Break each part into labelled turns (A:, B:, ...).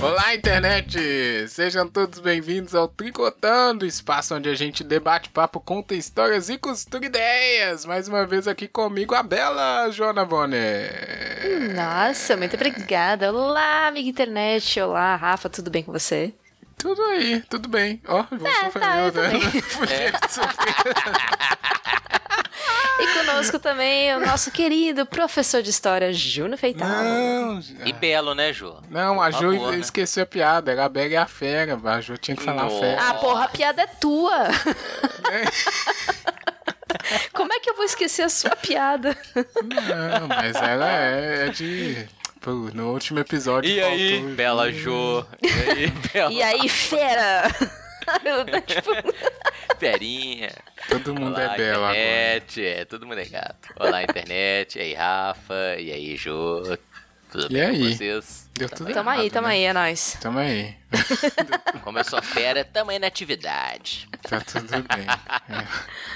A: Olá, internet! Sejam todos bem-vindos ao Tricotando, espaço onde a gente debate papo, conta histórias e costura ideias. Mais uma vez aqui comigo a bela Joana Bonner.
B: Nossa, muito obrigada. Olá, amiga internet. Olá, Rafa, tudo bem com você?
A: Tudo aí, tudo bem. Ó, oh, vou
B: Tá,
A: sofrer,
B: tá, eu
A: né?
B: também. E conosco também o nosso querido professor de história, Júnior Feitalo.
A: Não,
C: E belo, né, Ju?
A: não, a Jo
C: favor, né?
A: esqueceu a piada. Era a Bela e a Fera. A Jo tinha que falar
C: Nossa.
A: fera.
B: Ah, porra, a piada é tua. Como é que eu vou esquecer a sua piada?
A: Não, mas ela é, é de. Pô, no último episódio.
C: E aí,
A: faltou-
C: bela Ju? E aí, bela
B: E aí, fera? tipo,
C: Ferinha?
A: Todo mundo
C: Olá,
A: é bela agora.
C: internet. É, todo mundo é gato. Olá, internet. E aí, Rafa? E aí, Ju? Tudo
A: E
C: bem
A: aí?
C: com vocês?
A: Deu tudo
B: tamo aí,
A: errado,
B: tamo
A: né?
B: aí, é nóis.
A: Tamo aí.
C: Como eu sou fera, tamo aí na atividade.
A: Tá tudo bem. É.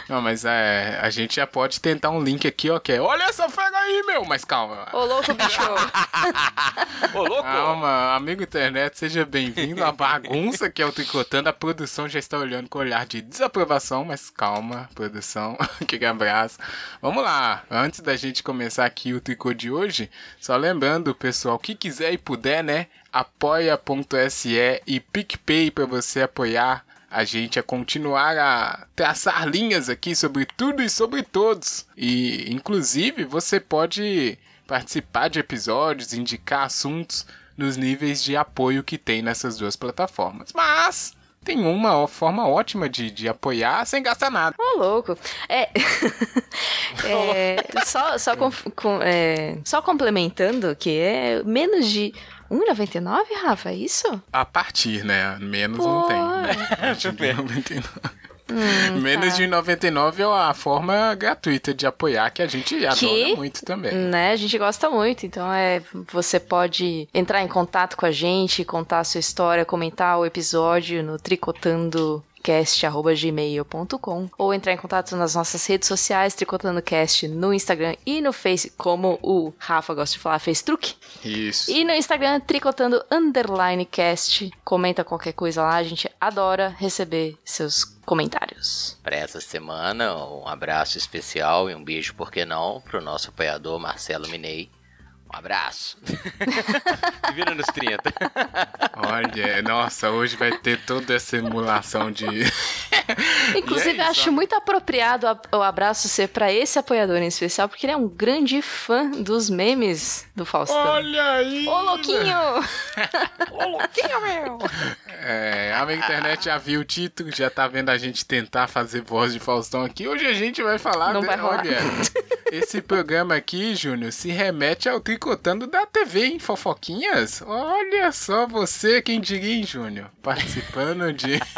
A: Não, mas é, a gente já pode tentar um link aqui, ó, que é Olha essa fera aí, meu! Mas calma.
B: Ô, louco, bicho.
C: Ô, louco!
A: Calma, amigo internet, seja bem-vindo à bagunça que é o Tricotando. A produção já está olhando com olhar de desaprovação, mas calma, produção. que abraço. Vamos lá, antes da gente começar aqui o tricô de hoje, só lembrando, pessoal, que quiser e puder, né? apoia.se e PicPay para você apoiar a gente a continuar a traçar linhas aqui sobre tudo e sobre todos. E, inclusive, você pode participar de episódios, indicar assuntos nos níveis de apoio que tem nessas duas plataformas. Mas tem uma forma ótima de, de apoiar sem gastar nada.
B: Ô, louco. É. é, só, só, com- com- é, só complementando que é menos de 1,99, Rafa? É isso?
A: A partir, né? Menos não
B: Pô.
A: tem. A partir de 99.
B: Hum,
A: Menos
B: tá.
A: de 99 é a forma gratuita de apoiar que a gente adora muito também.
B: Né? A gente gosta muito, então é você pode entrar em contato com a gente, contar a sua história, comentar o episódio no tricotandocast@gmail.com ou entrar em contato nas nossas redes sociais, tricotandocast no Instagram e no Face, como o Rafa gosta de falar, fez truque.
A: Isso.
B: E no Instagram, tricotando underline cast. Comenta qualquer coisa lá, a gente adora receber seus comentários.
C: Para essa semana, um abraço especial e um beijo, por que não, pro nosso apoiador Marcelo Minei. Um abraço. Vira nos 30.
A: Olha, nossa, hoje vai ter toda essa emulação de.
B: Inclusive,
A: é isso,
B: acho
A: ó.
B: muito apropriado o abraço ser pra esse apoiador em especial, porque ele é um grande fã dos memes do Faustão.
A: Olha aí!
B: Ô, louquinho!
C: Ô, louquinho, meu!
A: É, a minha internet já viu o título, já tá vendo a gente tentar fazer voz de Faustão aqui. Hoje a gente vai falar.
B: Não
A: de-
B: vai rolar.
A: Olha, esse programa aqui, Júnior, se remete ao tricotando da TV, hein? Fofoquinhas? Olha só você, quem diria, Júnior? Participando de.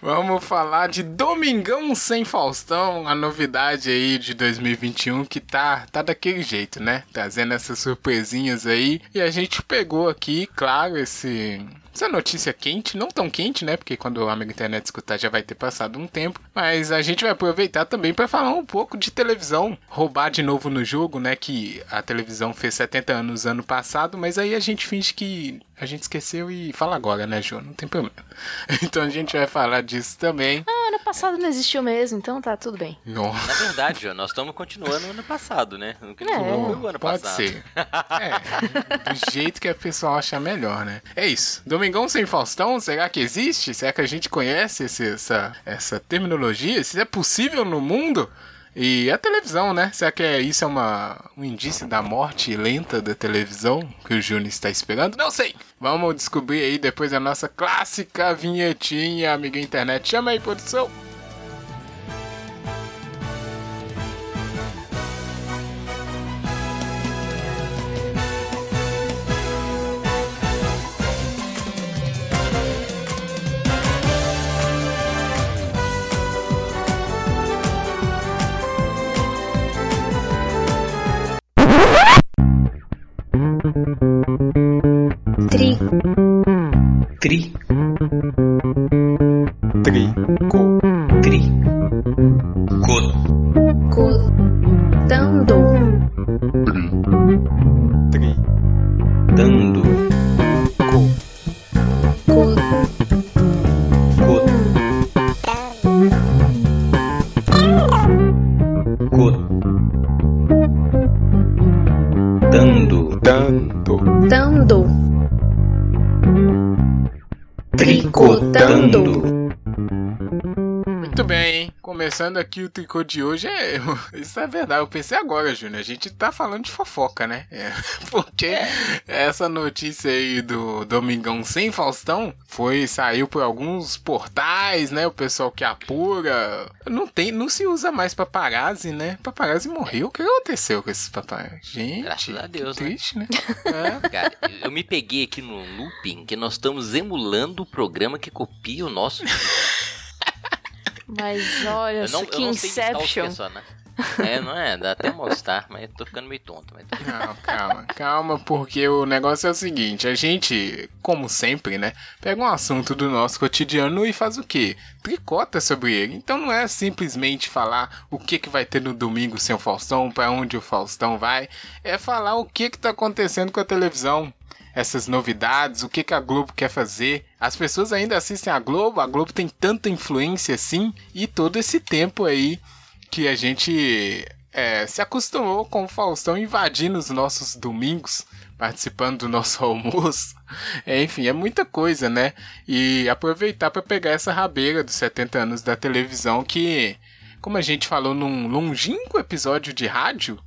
A: Vamos falar de Domingão Sem Faustão, a novidade aí de 2021 que tá, tá daquele jeito, né? Trazendo essas surpresinhas aí. E a gente pegou aqui, claro, esse. Essa notícia quente, não tão quente, né? Porque quando o amigo internet escutar já vai ter passado um tempo. Mas a gente vai aproveitar também para falar um pouco de televisão. Roubar de novo no jogo, né? Que a televisão fez 70 anos ano passado, mas aí a gente finge que a gente esqueceu e fala agora, né, João? Não tem problema. Então a gente vai falar disso também.
B: Ano passado não existiu mesmo, então tá tudo bem.
A: Nossa.
C: Na verdade, João, nós estamos continuando no ano passado, né? O que não
B: É.
C: foi o ano
A: Pode
C: passado.
A: ser. É, do jeito que a pessoa acha melhor, né? É isso. Domingão sem Faustão, será que existe? Será que a gente conhece esse- essa, essa terminologia? Se é possível no mundo? E a televisão, né? Será que é, isso é uma, um indício da morte lenta da televisão que o Júnior está esperando? Não sei. Vamos descobrir aí depois a nossa clássica vinhetinha, amiga internet. Chama aí, produção. Começando aqui o tricô de hoje, é, isso é verdade. Eu pensei agora, Júnior, a gente tá falando de fofoca, né? É, porque essa notícia aí do Domingão sem Faustão foi saiu por alguns portais, né? O pessoal que apura. Não tem, não se usa mais paparazzi, né? Paparazzi morreu. O que aconteceu com esses paparazzi? Gente,
C: Graças a Deus, né?
A: triste, né? É.
C: Cara, eu me peguei aqui no looping que nós estamos emulando o programa que copia o nosso.
B: Mas olha,
C: Eu não,
B: que
C: eu não sei
B: Inception.
C: personagens. É, não é? Dá até mal-estar, mas eu tô ficando meio tonto. Mas...
A: Não, calma, calma, porque o negócio é o seguinte: a gente, como sempre, né, pega um assunto do nosso cotidiano e faz o quê? Tricota sobre ele. Então não é simplesmente falar o que, que vai ter no domingo sem o Faustão, pra onde o Faustão vai, é falar o que, que tá acontecendo com a televisão. Essas novidades, o que, que a Globo quer fazer. As pessoas ainda assistem a Globo, a Globo tem tanta influência assim, e todo esse tempo aí que a gente é, se acostumou com o Faustão invadindo os nossos domingos, participando do nosso almoço. É, enfim, é muita coisa, né? E aproveitar para pegar essa rabeira dos 70 anos da televisão que, como a gente falou num longínquo episódio de rádio,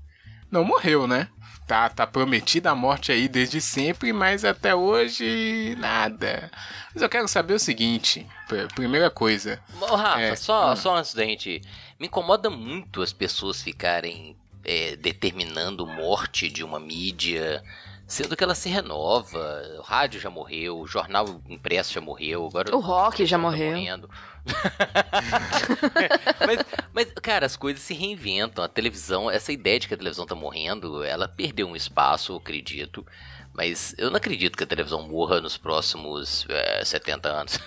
A: não morreu, né? Tá, tá prometida a morte aí desde sempre, mas até hoje nada. Mas eu quero saber o seguinte, pr- primeira coisa.
C: Ô, Rafa,
A: É,
C: só,
A: ah.
C: só antes da gente. Me incomoda muito as pessoas ficarem é, determinando morte de uma mídia, sendo que ela se renova. O rádio já morreu, o jornal impresso já morreu, agora
B: O rock já
C: tá
B: morreu.
C: morrendo. mas, mas, cara, as coisas se reinventam. A televisão, essa ideia de que a televisão tá morrendo, ela perdeu um espaço, eu acredito. Mas eu não acredito que a televisão morra nos próximos é, 70 anos.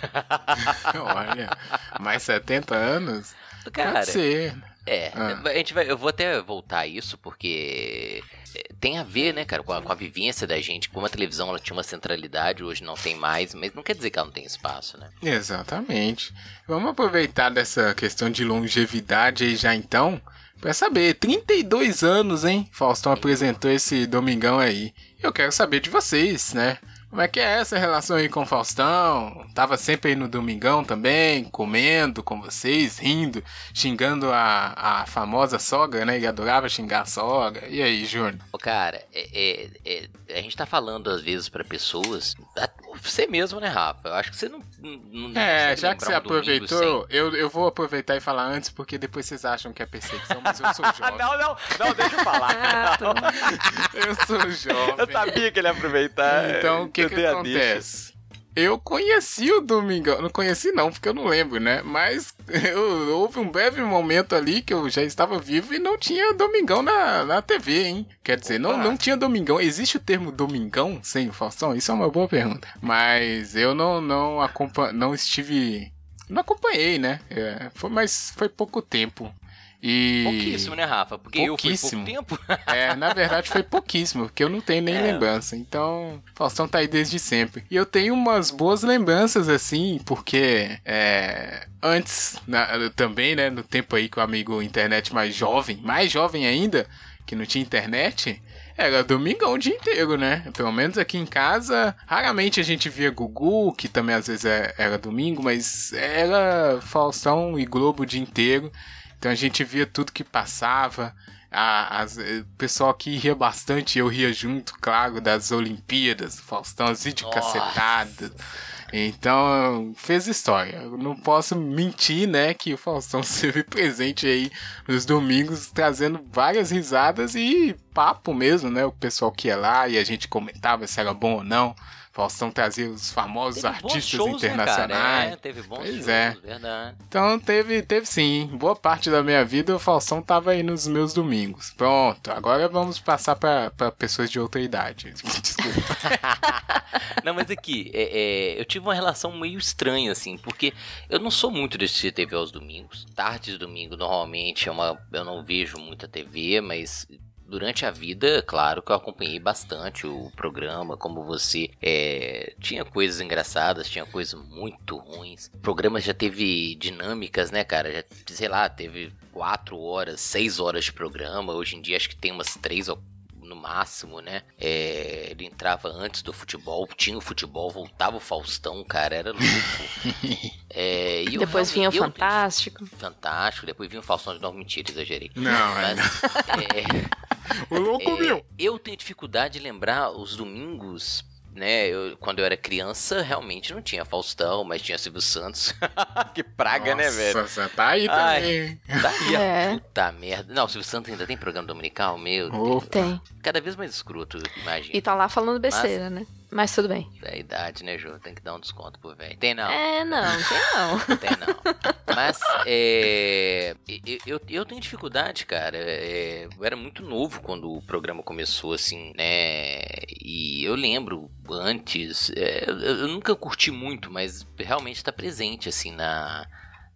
A: Olha, mais 70 anos?
C: Cara,
A: Pode ser.
C: É,
A: Ah.
C: a gente vai, eu vou até voltar a isso porque é, tem a ver, né, cara, com a, com a vivência da gente, como a televisão ela tinha uma centralidade, hoje não tem mais, mas não quer dizer que ela não tem espaço, né?
A: Exatamente. Vamos aproveitar dessa questão de longevidade aí já então, pra saber, 32 anos, hein? Faustão apresentou esse domingão aí. Eu quero saber de vocês, né? Como é que é essa relação aí com o Faustão? Tava sempre aí no domingão também, comendo com vocês, rindo, xingando a, a famosa sogra, né? Ele adorava xingar a sogra. E aí, Júnior?
C: Cara, é, é- é- a gente tá falando às vezes pra pessoas, você mesmo, né, Rafa? Eu acho que você não. não
A: É, já que você
C: um
A: aproveitou, eu, eu vou aproveitar e falar antes, porque depois vocês acham que é perseguição, mas eu sou jovem.
D: não, não, não, deixa eu falar.
A: Eu sou jovem.
D: Eu sabia que ele ia aproveitar.
A: Então, o que
D: eu
A: que
D: dei a deixa.
A: acontece? Eu conheci o Domingão, não conheci não, porque eu não lembro, né? Mas eu- houve um breve momento ali que eu já estava vivo e não tinha Domingão na, na TV, hein? Quer dizer, não,
D: Opa.
A: não tinha Domingão. Existe o termo Domingão sem o Faustão? Isso é uma boa pergunta. Mas eu não, não, acompa não estive... Não acompanhei, né? É, foi, mas foi pouco tempo. E...
C: Pouquíssimo, né, Rafa? Porque eu fui
A: Pouquíssimo.
C: pouco tempo.
A: É, na verdade foi pouquíssimo, porque eu não tenho nem
C: É.
A: lembrança. Então, Faustão tá aí desde sempre. E eu tenho umas boas lembranças, assim, porque é, antes, na- também, né, no tempo aí com o amigo internet mais jovem, mais jovem ainda, que não tinha internet, era domingão o dia inteiro, né? Pelo menos aqui em casa, raramente a gente via Gugu, que também às vezes é- era domingo, mas era Faustão e Globo o dia inteiro. Então a gente via tudo que passava. A, as- eh, o pessoal aqui ria bastante, eu ria junto, claro, das Olimpíadas, Faustão, as videocassetadas. Então, fez história. Eu não posso mentir, né, que o Faustão esteve presente aí nos domingos, trazendo várias risadas e papo mesmo, né? O pessoal que ia lá e a gente comentava se era bom ou não. Faustão trazia os famosos
C: Teve
A: artistas
C: shows, né, cara?
A: internacionais.
C: É, teve bons
A: Pois
C: shows,
A: é.
C: verdade.
A: Então teve, teve sim. Boa parte da minha vida o Faustão tava aí nos meus domingos. Pronto, agora vamos passar pra pessoas de outra idade. Desculpa.
C: Não, mas aqui, é, é, eu tive uma relação meio estranha, assim, porque eu não sou muito de assistir TV aos domingos. Tarde de domingo, normalmente, é uma, eu não vejo muita TV, mas durante a vida, claro que eu acompanhei bastante o programa, como você. é, tinha coisas engraçadas, tinha coisas muito ruins. O programa já teve dinâmicas, né, cara? Já, sei lá, teve quatro horas, seis horas de programa. Hoje em dia acho que tem umas três ou no máximo, né? É, ele entrava antes do futebol, tinha o futebol, voltava o Faustão, cara, era louco. É, e eu
B: Depois vinha o Fantástico.
C: Fantástico, depois vinha o Faustão de não, mentira, exagerei.
A: Não, é.
C: Mas, é,
A: O louco,
C: é,
A: meu.
C: eu tenho dificuldade de lembrar os domingos, né? eu- quando eu era criança, realmente não tinha Faustão, mas tinha Silvio Santos.
D: que praga, né, velho?
A: Nossa, tá aí
C: Ai.
A: também.
C: Tá aí,
B: É.
C: puta merda. Não, o Silvio Santos ainda tem programa dominical, meu Deus.
B: Tem.
C: Cada vez mais escroto, imagina.
B: E tá lá falando besteira, né? Mas tudo bem.
C: Da idade, né, Jô? Tem que dar um desconto pro velho. Tem não.
B: É, não, tem não.
C: Tem não. Mas é, eu, eu, eu tenho dificuldade, cara. É, eu era muito novo quando o programa começou, assim, né? E eu lembro antes. é, eu, eu nunca curti muito, mas realmente tá presente, assim, na,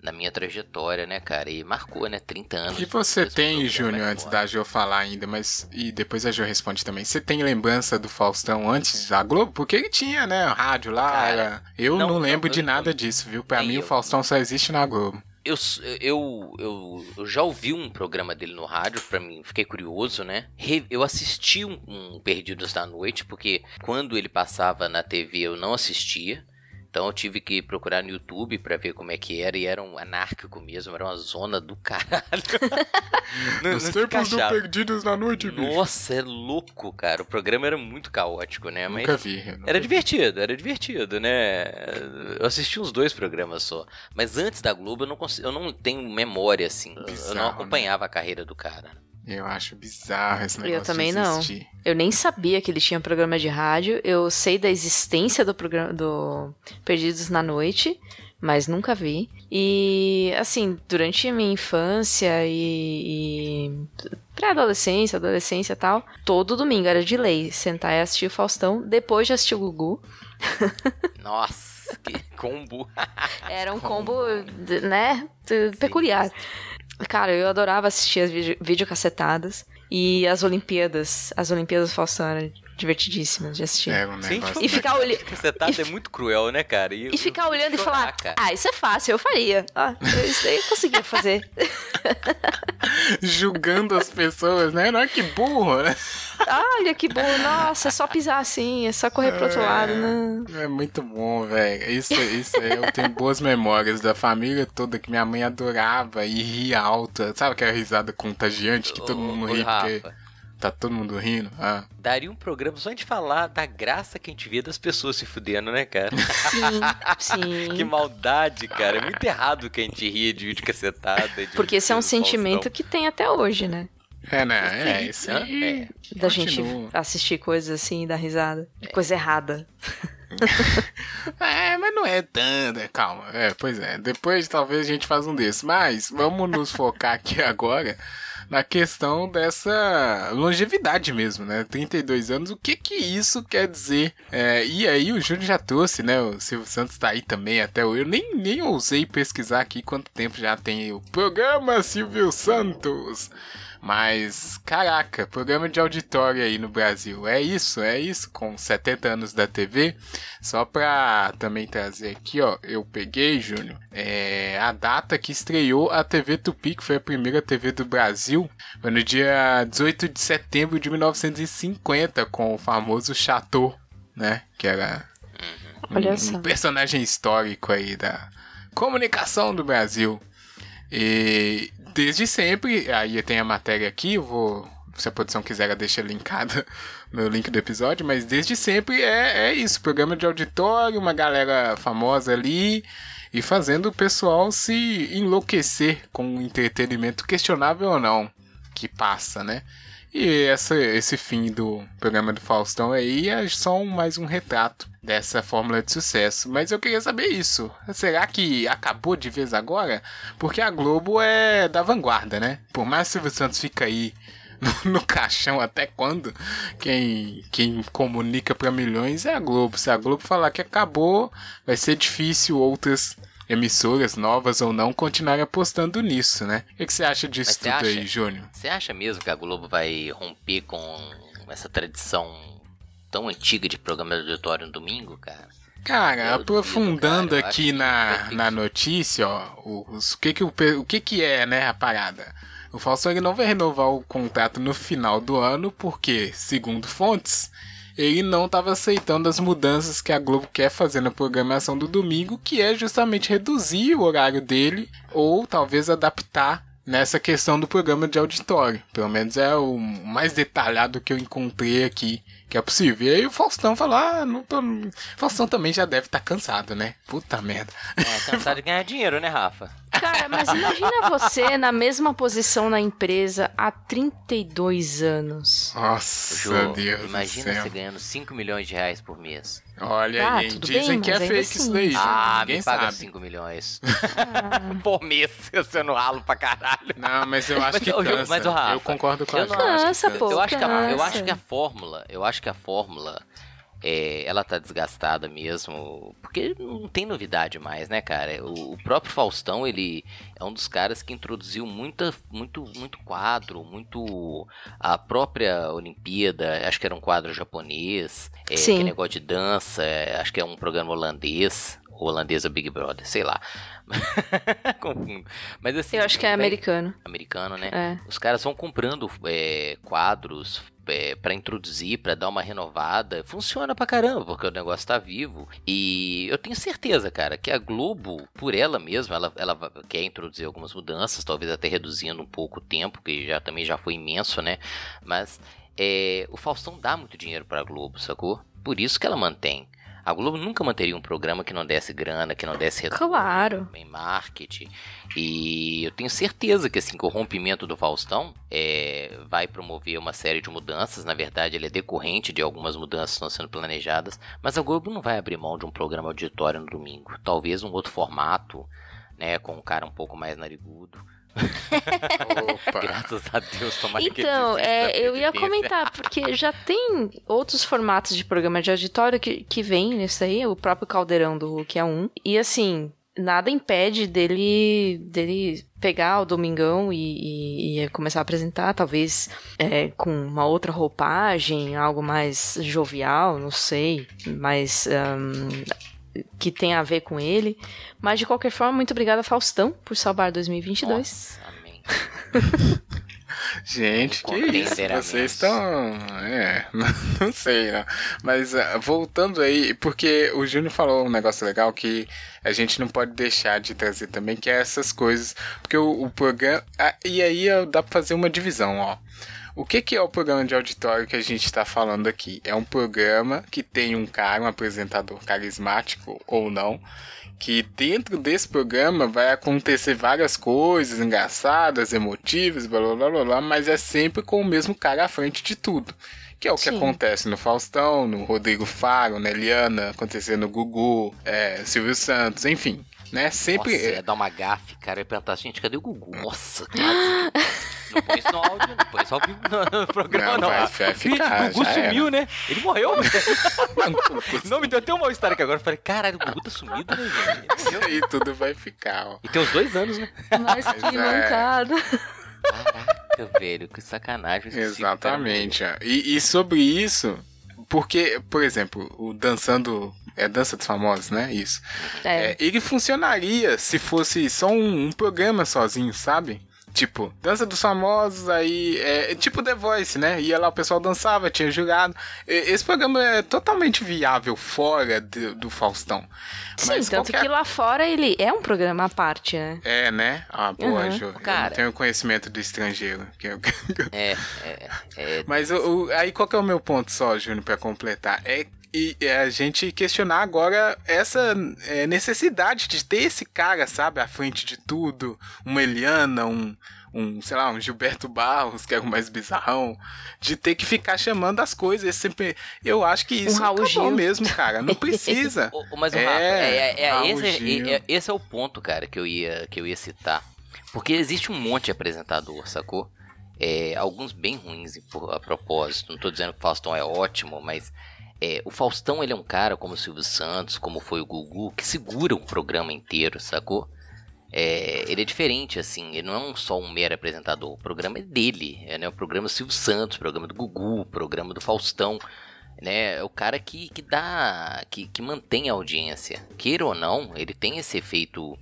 C: na minha trajetória, né, cara? E marcou, né? 30 anos.
A: E você tem, Júnior, antes da Jo falar ainda, mas. E depois a Jo responde também. Você tem lembrança do Faustão antes da Globo? Porque ele tinha, né? Rádio lá.
C: Cara,
A: era- Eu não,
C: não,
A: lembro
C: não,
A: de nada disso, viu? Pra mim, o
C: eu.
A: Faustão só existe na Globo.
C: Eu, eu, eu, eu já ouvi um programa dele no rádio, pra mim, fiquei curioso, né? Eu assisti um, um Perdidos da Noite, porque quando ele passava na TV eu não assistia. Então eu tive que procurar no YouTube pra ver como é que era, e era um anárquico mesmo, era uma zona do caralho. não, não se encaixava.
A: Perdidos na Noite,
C: Nossa, é louco, cara. O programa era muito caótico, né? Mas
A: Nunca vi. eu nunca
C: era
A: vi.
C: divertido, era divertido, né? Eu assisti uns dois programas só. Mas antes da Globo eu não, consigo, eu não tenho memória, assim. eu
A: Bizarro,
C: não
A: né?
C: acompanhava a carreira do cara.
A: Eu acho bizarro esse
B: Eu
A: negócio.
B: também
A: de
B: não.
A: existir.
B: Eu nem sabia que ele tinha programa de rádio. Eu sei da existência do programa do Perdidos na Noite, mas nunca vi. E assim, durante a minha infância e, e pré-adolescência, adolescência e tal, todo domingo era de lei sentar e assistir o Faustão, depois de assistir o Gugu.
C: Nossa, que combo.
B: Era um combo, de- né, peculiar. Cara, eu adorava assistir as videocassetadas e as Olimpíadas. As Olimpíadas eram divertidíssimas de assistir.
A: É um
C: Sim,
A: negócio.
B: E ficar olhando.
C: Você tá
B: E
C: é muito cruel, né, cara?
B: E ficar olhando e falar,
C: cara.
B: ah, isso é fácil, eu faria. Ah, eu- isso daí eu conseguia fazer.
A: Julgando as pessoas, né? Não é que burro, né?
B: Olha que bom, nossa, é só pisar assim, é só correr pro outro lado, não.
A: É muito bom, velho. Isso, isso aí eu tenho boas memórias da família toda que minha mãe adorava e ria alta. Sabe aquela risada contagiante que todo mundo ri porque
C: Rafa,
A: tá todo mundo rindo? Ah.
C: Daria um programa só de falar da graça que a gente vê das pessoas se fudendo, né, cara?
B: Sim,
C: que
B: sim.
C: maldade, cara. É muito errado que a gente ria de vídeo cacetada. de
B: Porque esse é um sentimento que tem até hoje, né?
A: É, né? É, isso aí.
B: Da gente assistir coisas assim e dar risada. Coisa errada.
A: É, mas não é tanto. é, Calma. É, pois é. Depois talvez a gente faça um desses. Mas vamos nos focar aqui agora na questão dessa longevidade mesmo, né? 32 anos, o que que isso quer dizer? É, e aí o Júnior já trouxe, né? O Silvio Santos tá aí também até hoje. Eu nem, nem ousei pesquisar aqui quanto tempo já tem o programa Silvio Santos. Mas, caraca, programa de auditório aí no Brasil. É isso, é isso, com 70 anos da TV. Só pra também trazer aqui, ó, eu peguei, Júnior, é, a data que estreou a TV Tupi, que foi a primeira TV do Brasil, foi no dia 18 de setembro de 1950, com o famoso Chateau, né? Que era
B: Olha
A: um,
B: só.
A: um personagem histórico aí da comunicação do Brasil. E desde sempre, aí tem a matéria aqui, eu vou. Se a produção quiser, ela deixa linkada no link do episódio, mas desde sempre é, é isso: programa de auditório, uma galera famosa ali e fazendo o pessoal se enlouquecer com um entretenimento questionável ou não que passa, né? E essa, esse fim do programa do Faustão aí é só mais um retrato dessa fórmula de sucesso. Mas eu queria saber isso. Será que acabou de vez agora? Porque a Globo é da vanguarda, né? Por mais que o Silvio Santos fica aí no, no caixão até quando, quem, quem comunica para milhões é a Globo. Se a Globo falar que acabou, vai ser difícil outras emissoras, novas ou não, continuarem apostando nisso, né? O que, você acha disso
C: Mas
A: tudo aí,
C: acha?
A: Júnior?
C: Você acha mesmo que a Globo vai romper com essa tradição tão antiga de programa de auditório no domingo, cara?
A: Cara,
C: Eu
A: aprofundando
C: duvido, cara.
A: Aqui na,
C: ter
A: na notícia, ó, os, o, que que, o, o que que é, né, a parada? O Faustão ele não vai renovar o contrato no final do ano porque, segundo fontes, ele não estava aceitando as mudanças que a Globo quer fazer na programação do domingo, que é justamente reduzir o horário dele ou talvez adaptar nessa questão do programa de auditório. Pelo menos é o mais detalhado que eu encontrei aqui que é possível. E aí o Faustão falou: Ah, não tô. Faustão também já deve estar tá cansado, né? Puta merda.
C: É, cansado de ganhar dinheiro, né, Rafa?
B: Cara, mas imagina você na mesma posição na empresa há 32 anos.
A: Nossa,
C: Jô,
A: Deus.
C: imagina
A: do céu.
C: você ganhando 5 milhões de reais por mês.
A: Olha
B: Ah,
A: aí, dizem
B: bem,
A: que é fake
B: assim.
A: isso daí.
C: Ah,
A: Ninguém
C: me paga
A: sabe.
C: 5 milhões.
B: Ah.
C: por mês, eu sendo ralo pra caralho.
A: Não, mas eu acho
C: Mas,
A: que cansa.
C: mas, Rafa,
A: eu concordo com a
C: eu não
A: acho que
B: Cansa, pô.
C: eu acho que a, eu acho que a fórmula, eu acho que a fórmula é, ela tá desgastada mesmo, porque não tem novidade mais, né, cara? O, o próprio Faustão, ele é um dos caras que introduziu muita, muito, muito quadro, muito a própria Olimpíada, acho que era um quadro japonês, é,
B: Sim.
C: é negócio de dança, é, acho que é um programa holandês, ou Big Brother, sei lá. Confundo. Mas assim,
B: Eu acho que é americano.
C: americano, né?
B: É.
C: Os caras vão comprando é, quadros é, para introduzir, pra dar uma renovada. Funciona pra caramba, porque o negócio tá vivo. E eu tenho certeza, cara, que a Globo, por ela mesma, ela, ela quer introduzir algumas mudanças, talvez até reduzindo um pouco o tempo, que já também já foi imenso, né? Mas é, o Faustão dá muito dinheiro pra Globo, sacou? Por isso que ela mantém. A Globo nunca manteria um programa que não desse grana, que não desse retorno
B: Claro.
C: em marketing. E eu tenho certeza que assim, que o rompimento do Faustão é, vai promover uma série de mudanças. Na verdade, ele é decorrente de algumas mudanças que estão sendo planejadas. Mas a Globo não vai abrir mão de um programa auditório no domingo. Talvez um outro formato, né? Com um cara um pouco mais narigudo.
A: Opa.
C: Graças a Deus, tomara
B: Então, é, eu ia comentar, porque já tem outros formatos de programa de auditório que, que vem nisso aí, o próprio Caldeirão do Hulk é um. E assim, nada impede dele, dele pegar o Domingão e, e- e começar a apresentar, talvez é, com uma outra roupagem, algo mais jovial, não sei, mais. ahn, que tem a ver com ele. Mas de qualquer forma, muito obrigada, Faustão, por salvar 2022.
C: Nossa, amém.
A: Gente, que isso? Vocês estão. É, não sei, não. Mas ah, voltando aí, porque o Júnior falou um negócio legal que a gente não pode deixar de trazer também, que é essas coisas. Porque o, o programa. ah, e aí dá pra fazer uma divisão, ó. O que, que é o programa de auditório que a gente está falando aqui? É um programa que tem um cara, um apresentador carismático ou não, que dentro desse programa vai acontecer várias coisas engraçadas, emotivas, blá blá blá blá, blá mas é sempre com o mesmo cara à frente de tudo. Que é o que
B: Sim.
A: acontece no Faustão, no Rodrigo Faro, na Eliana, acontecer no Gugu, é, Silvio Santos, enfim. Né? Sempre.
C: Nossa, ia dar uma gafe, cara. Eu ia perguntar, gente, cadê o Gugu? Nossa, quase. Não põe isso no áudio, não põe isso ao vivo no, programa,
A: Não,
C: não.
A: vai- vai ficar,
C: o Gugu sumiu, né? Ele morreu. Não, me deu até um mal-estar aqui agora. Eu falei, caralho, o Gugu tá sumido, né, gente?
A: Isso aí tudo vai ficar, ó.
C: E tem uns dois anos, né?
B: Mas que
A: é.
B: mancada.
C: Caraca, velho, que sacanagem. cara
A: Exatamente. ó. E, e sobre isso, porque, por exemplo, o Dançando. É Dança dos Famosos, né? Isso.
B: É.
A: É, ele funcionaria se fosse só um, um programa sozinho, sabe? Tipo, Dança dos Famosos, aí. É, tipo The Voice, né? Ia lá, o pessoal dançava, tinha jurado. Esse programa é totalmente viável fora do, do Faustão.
B: Sim,
A: Mas
B: tanto
A: qualquer-
B: que lá fora ele é um programa à parte, né?
A: É, né? Ah, boa,
B: Uhum.
A: Ju. Eu
C: Cara.
A: não tenho conhecimento do estrangeiro. eu-
C: É, é, é.
A: Mas o, o- aí qual que é o meu ponto só, Júnior, pra completar? É, e, é a gente questionar agora essa é, necessidade de ter esse cara, sabe, à frente de tudo. Uma Eliana, um, um, sei lá, um Gilberto Barros, que é o mais bizarrão. De ter que ficar chamando as coisas. Sempre, eu acho que isso
B: Raul
A: bom
B: Gil.
A: mesmo, cara. Não precisa.
C: O- mas o
A: É,
C: Rafa, é, é- é-
A: Raul
C: esse, é- é- esse é o ponto, cara, que eu ia, que eu ia citar. Porque existe um monte de apresentador, sacou? É, alguns bem ruins por- a propósito. Não tô dizendo que o Faustão é ótimo, mas é, o Faustão ele é um cara como o Silvio Santos, como foi o Gugu, que segura um programa inteiro, sacou? É, ele é diferente, assim, ele não é um- só um mero apresentador, o programa é dele, é né, o programa Silvio Santos, o programa do Gugu, o programa do Faustão, né, é o cara que, que dá, que, que mantém a audiência, queira ou não, ele tem esse efeito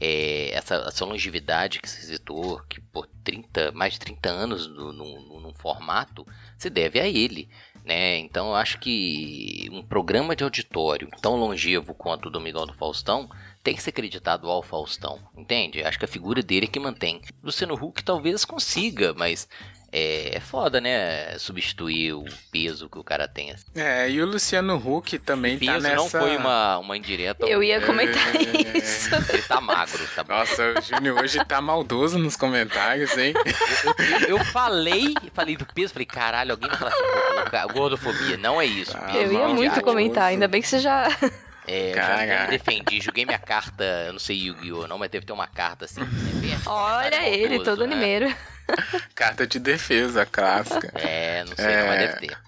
C: é, essa, essa longevidade que você citou, que por 30, mais de 30 anos no, no, num formato, se deve a ele. Né? Então eu acho que um programa de auditório tão longevo quanto o Domingão do Faustão tem que ser acreditado ao Faustão, entende? Acho que a figura dele é que mantém. Luciano Huck talvez consiga, mas é, é foda, né? Substituir o peso que o cara tem. assim.
A: É, e o Luciano Huck também tá
C: Peso
A: nessa...
C: não foi uma, uma indireta.
B: Eu ia comentar
A: É.
B: isso.
C: Ele tá magro, tá bom.
A: Nossa, o Júnior hoje tá maldoso nos comentários, hein?
C: Eu falei, falei do peso, falei, caralho, alguém vai falar assim, "Pô, colocar gordofobia. Não é isso.
A: Ah,
C: peso
B: Eu ia
A: mal
B: muito
A: diário,
B: comentar, ainda bem que você já.
C: É, eu defendi, joguei minha carta, eu não sei Yu-Gi-Oh! não, mas deve ter uma carta assim.
B: Olha
C: comentário
B: ele, todo
C: né?
B: animeiro.
A: Carta de defesa clássica.
C: É, não sei, não, mas
A: É.
C: deve ter.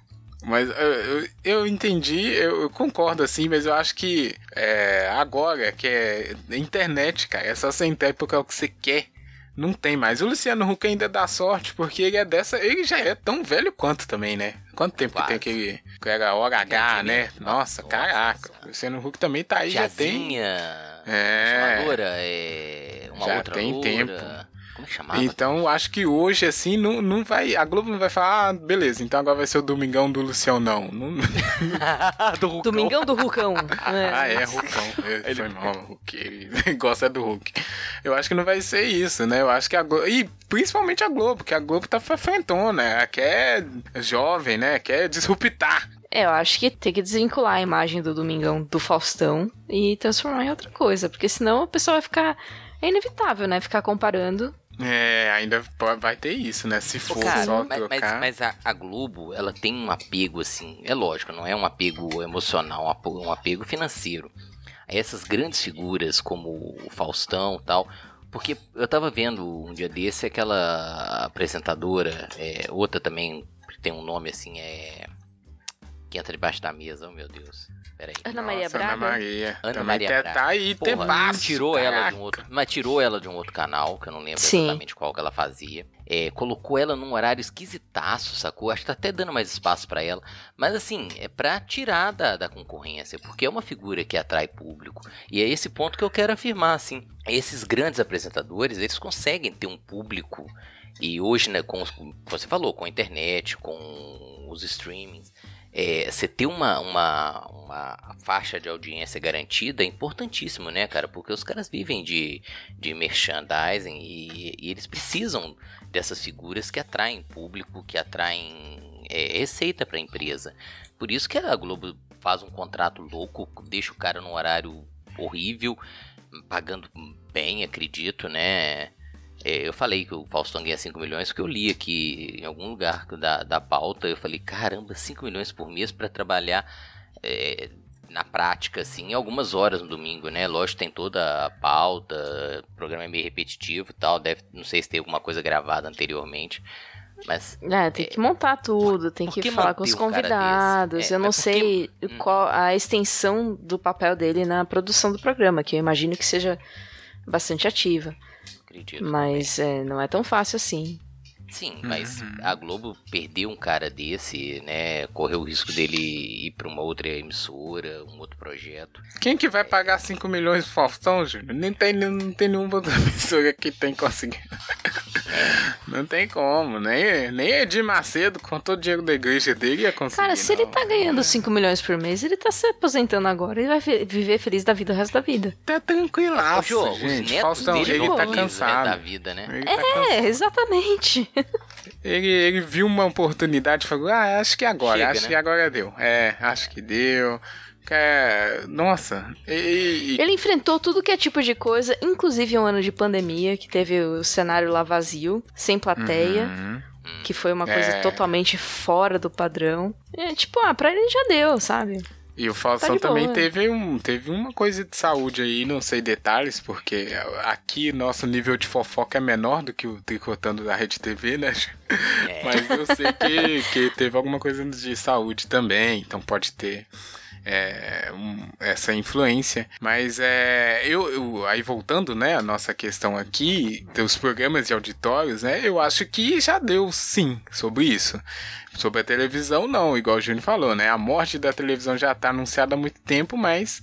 A: Mas eu, eu, eu entendi, eu, eu concordo assim, mas eu acho que é, agora que é internet, cara, é só você entrar e procurar o que você quer. Não tem mais. O Luciano Huck ainda dá sorte, porque ele é dessa. Ele já é tão velho quanto também, né? Quanto tempo que
C: Quase.
A: tem aquele. Que era hora H, né? Nossa,
C: Nossa
A: caraca. O Luciano Huck também tá aí, já tem.
C: Tiazinha,
A: É.
C: chamadora, é, uma
A: Já
C: outra
A: tem
C: loura.
A: tempo.
C: Como é que chamava?
A: Então, acho que hoje, assim, não, não vai. A Globo não vai falar, ah, beleza, então agora vai ser o Domingão do Luciano, não. não
C: do Hulkão.
B: Domingão do Rucão.
A: Ah, é, Hulkão. É, Foi mal, Hulk. Ele gosta do Hulk. Eu acho que não vai ser isso, né? Eu acho que a Globo. E principalmente a Globo, que a Globo tá frentona. Ela quer jovem, né? Quer disruptar.
B: É, eu acho que tem que desvincular a imagem do Domingão do Faustão e transformar em outra coisa, porque senão o pessoal vai ficar. É inevitável, né? Ficar comparando.
A: É, ainda vai ter isso, né? Se for
C: Cara,
A: só
C: mas, mas,
A: trocar.
C: mas a, a Globo, ela tem um apego, assim, é lógico, não é um apego emocional, um um apego financeiro. Essas grandes figuras como o Faustão e tal, porque eu tava vendo um dia desse aquela apresentadora, é, outra também que tem um nome assim, é. Que entra debaixo da mesa, oh meu Deus. Peraí.
B: Ana Maria
A: Nossa,
B: Braga.
A: Ana Maria.
C: Ana
A: Também
C: Maria
A: tá-
C: Braga.
A: Tá aí,
C: Porra,
A: tebaço,
C: tirou ela de um outro, mas tirou ela de um outro canal, que eu não lembro
B: Sim.
C: exatamente qual que ela fazia. É, colocou ela num horário esquisitaço, sacou? Acho que tá até dando mais espaço pra ela. Mas assim, é pra tirar da, da concorrência, porque é uma figura que atrai público. E é esse ponto que eu quero afirmar, assim. Esses grandes apresentadores, eles conseguem ter um público. E hoje, né, com, os- você falou, com a internet, com os streamings, é, você ter uma, uma, uma faixa de audiência garantida é importantíssimo, né, cara? Porque os caras vivem de, de merchandising e, e eles precisam dessas figuras que atraem público, que atraem é, receita para a empresa. Por isso que a Globo faz um contrato louco, deixa o cara num horário horrível, pagando bem, acredito, né? É, eu falei que o Faustão ganha 5 milhões porque eu li aqui em algum lugar da, da pauta. Eu falei, caramba, 5 milhões por mês para trabalhar é, na prática, assim, algumas horas no domingo, né? Lógico, tem toda a pauta, o programa é meio repetitivo e tal. Deve, não sei se tem alguma coisa gravada anteriormente, mas
B: É, tem que montar tudo, tem que
C: que
B: falar com os convidados.
C: É,
B: eu não
C: que-
B: sei
C: Hum.
B: qual a extensão do papel dele na produção do programa, que eu imagino que seja bastante ativa.
C: Acredito.
B: Mas é, não é tão fácil assim.
C: Sim, mas
A: Uhum.
C: a Globo perdeu um cara desse, né? Correu o risco dele ir pra uma outra emissora, um outro projeto.
A: Quem que vai pagar 5 milhões pro Faustão, Júnior? Nem tem, não tem nenhuma outra pessoa que tem conseguido. não tem como. Nem, nem Edir Macedo, com todo o dinheiro da igreja dele, ia conseguir.
B: Cara, se ele
A: não.
B: tá ganhando 5 milhões por mês, ele tá se aposentando agora e vai vi- viver feliz da vida o resto da vida.
A: Tá
C: Ô,
A: tranquilaço,
C: Jô, os
A: gente. Faustão,
C: dele
A: ele tá
C: né,
A: cansado.
C: da vida, né?
A: Ele tá cansado.
B: É, exatamente.
A: Ele, ele viu uma oportunidade e falou: Ah, acho que agora,
C: Chega,
A: acho
C: né?
A: que agora deu. É, acho que deu. É, nossa, e, e-
B: Ele enfrentou tudo que é tipo de coisa, inclusive um ano de pandemia, que teve o cenário lá vazio, sem plateia,
A: Uhum.
B: que foi uma coisa
A: É.
B: totalmente fora do padrão. É, tipo, ah, pra ele já deu, sabe?
A: E o Faustão
B: Tá
A: também
B: boa.
A: teve, um, teve uma coisa de saúde aí, não sei detalhes, porque aqui nosso nível de fofoca é menor do que o tricotando da Rede TV, né?
C: É.
A: Mas eu sei que, que teve alguma coisa de saúde também, então pode ter é, um- essa influência. Mas é, eu, eu- aí voltando, né, a nossa questão aqui dos programas de auditórios, né, eu acho que já deu sim sobre isso. Sobre a televisão, não, igual o Júnior falou, né? A morte da televisão já está anunciada há muito tempo, mas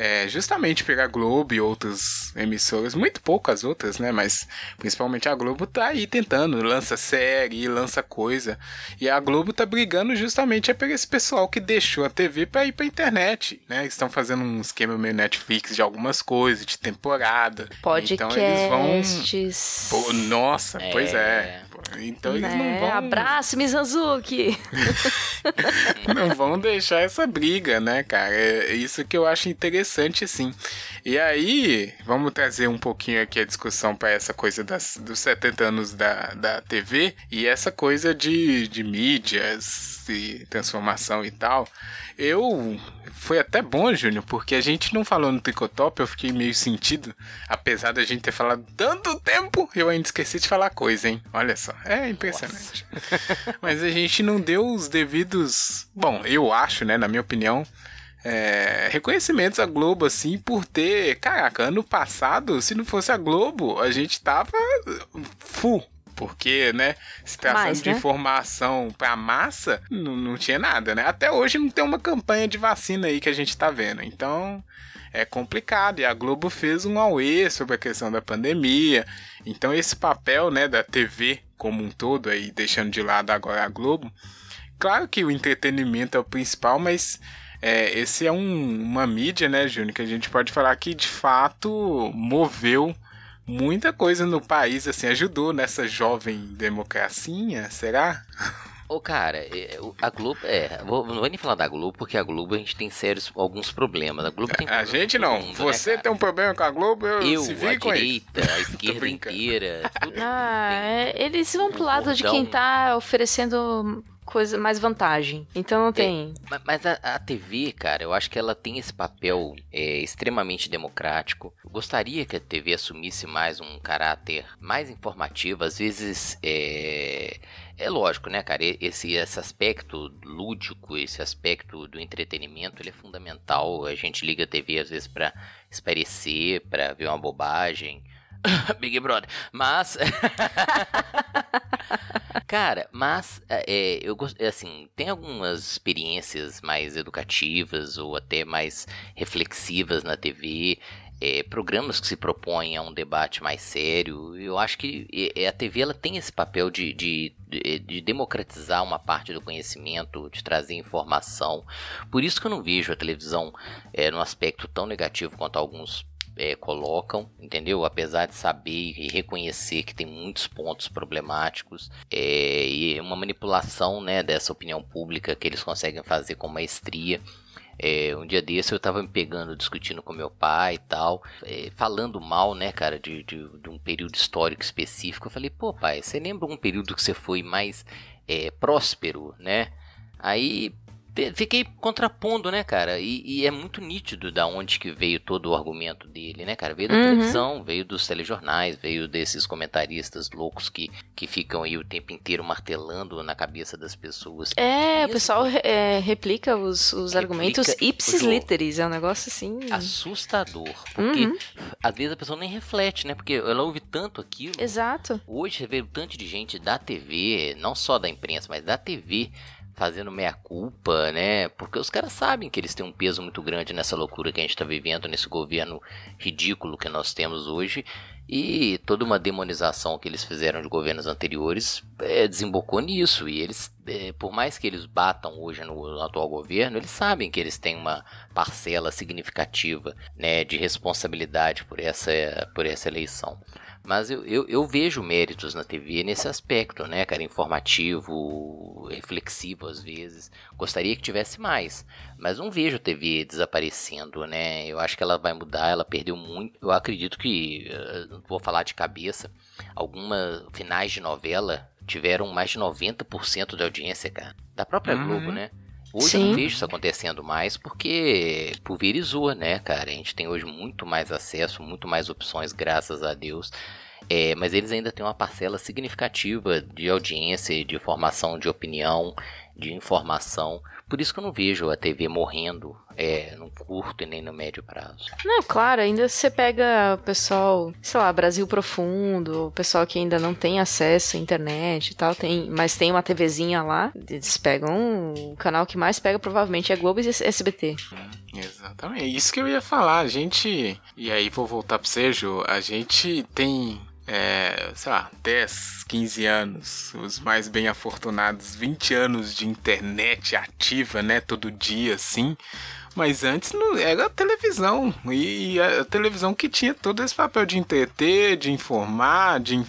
A: é, justamente pegar Globo e outras emissoras, muito poucas outras, né? Mas principalmente a Globo tá aí tentando, lança série, lança coisa. E a Globo tá brigando justamente é pegar esse pessoal que deixou a TV para ir pra internet, né? Estão fazendo um esquema meio Netflix de algumas coisas, de temporada.
B: Podcasts.
A: Então eles vão. Pô, nossa, é... pois é. Então eles não
B: né?
A: vão.
B: Abraço, Mizanzuki!
A: não vão deixar essa briga, né, cara? É isso que eu acho interessante, assim. E aí, vamos trazer um pouquinho aqui a discussão para essa coisa das, dos 70 anos da, da TV e essa coisa de, de mídias e transformação e tal. Eu. Foi até bom, Júnior, porque a gente não falou no Tricotop, eu fiquei meio sentido. Apesar da gente ter falado tanto tempo, eu ainda esqueci de falar coisa, hein? Olha só, é impressionante. Mas a gente não deu os devidos. Bom, eu acho, né, na minha opinião, é, reconhecimentos à Globo, assim, por ter. Caraca, ano passado, se não fosse a Globo, a gente tava full porque, né, se tratando Mais, de né? informação pra massa, não, não tinha nada, né? Até hoje não tem uma campanha de vacina aí que a gente tá vendo. Então, é complicado. E a Globo fez um auê sobre a questão da pandemia. Então, esse papel, né, da TV como um todo, aí, deixando de lado agora a Globo. Claro que o entretenimento é o principal, mas é, esse é um, uma mídia, né, Júnior, que a gente pode falar que de fato moveu muita coisa no país, assim, ajudou nessa jovem democracia, será?
C: Ô, cara, é, a Globo. É, vou, não vou nem falar da Globo, porque a Globo a gente tem sérios alguns problemas. A Globo tem
A: A gente não. Mundo, né, Você né, tem um problema com a Globo, eu,
C: eu
A: se
C: a com direita, ele. a esquerda inteira.
B: ah, é, eles vão pro lado de quem tá oferecendo coisa, mais vantagem. Então não é, tem.
C: É, mas a, a, TV, cara, eu acho que ela tem esse papel é, extremamente democrático. Eu gostaria que a TV assumisse mais um caráter mais informativo. Às vezes é. É lógico, né, cara? Esse, esse aspecto lúdico, esse aspecto do entretenimento, ele é fundamental. A gente liga a TV às vezes para esparecer, para ver uma bobagem. Big Brother. Mas. Cara, mas é, é eu gosto, assim, tem algumas experiências mais educativas ou até mais reflexivas na TV. É, programas que se propõem a um debate mais sério. Eu acho que a TV ela tem esse papel de, de, de, democratizar uma parte do conhecimento, de trazer informação. Por isso que eu não vejo a televisão é, num aspecto tão negativo quanto alguns é, colocam, entendeu? Apesar de saber e reconhecer que tem muitos pontos problemáticos é, e uma manipulação né, dessa opinião pública que eles conseguem fazer com maestria. É, um dia desse eu tava me pegando, discutindo com meu pai e tal, é, falando mal, né, cara, de, de, de, um período histórico específico. Eu falei, pô, pai, você lembra um período que você foi mais é, próspero, né? Aí fiquei contrapondo, né, cara? E, e, é muito nítido da onde que veio todo o argumento dele, né, cara? Veio da uhum. televisão, veio dos telejornais, veio desses comentaristas loucos que, que ficam aí o tempo inteiro martelando na cabeça das pessoas.
B: É, o pessoal é, replica os, os replica argumentos ipsis literis, é um negócio assim...
C: Assustador, porque uhum. às vezes a pessoa nem reflete, né? Porque ela ouve tanto aquilo.
B: Exato.
C: Hoje você vê tanto de gente da TV, não só da imprensa, mas da TV fazendo meia culpa, né? Porque os caras sabem que eles têm um peso muito grande nessa loucura que a gente está vivendo, nesse governo ridículo que nós temos hoje. E toda uma demonização que eles fizeram de governos anteriores é, desembocou nisso. E eles, é, por mais que eles batam hoje no, no, atual governo, eles sabem que eles têm uma parcela significativa né, de responsabilidade por essa, por essa eleição. Mas eu, eu, eu, vejo méritos na TV nesse aspecto, né, cara? Informativo, reflexivo às vezes. Gostaria que tivesse mais. Mas não vejo a TV desaparecendo, né? Eu acho que ela vai mudar, ela perdeu muito. Eu acredito que, eh, não vou falar de cabeça, algumas finais de novela tiveram mais de 90% de audiência, cara. Da própria uhum. Globo, né? Hoje Sim. eu não vejo isso acontecendo mais porque pulverizou, né, cara? A gente tem hoje muito mais acesso, muito mais opções, graças a Deus. É, mas eles ainda têm uma parcela significativa de audiência, de formação de opinião, de informação. Por isso que eu não vejo a TV morrendo é, no curto e nem no médio prazo.
B: Não, claro, ainda você pega o pessoal, sei lá, Brasil Profundo, o pessoal que ainda não tem acesso à internet e tal, tem, mas tem uma TVzinha lá, eles pegam. O canal que mais pega provavelmente é Globo e SBT.
A: Exatamente. É Isso que eu ia falar. A gente. E aí vou voltar você, Ju. A gente tem. É, sei lá, 10, 15 anos, os mais bem afortunados, 20 anos de internet ativa, né, todo dia, assim. Mas antes não era a televisão. E a televisão que tinha todo esse papel de entreter, de informar, de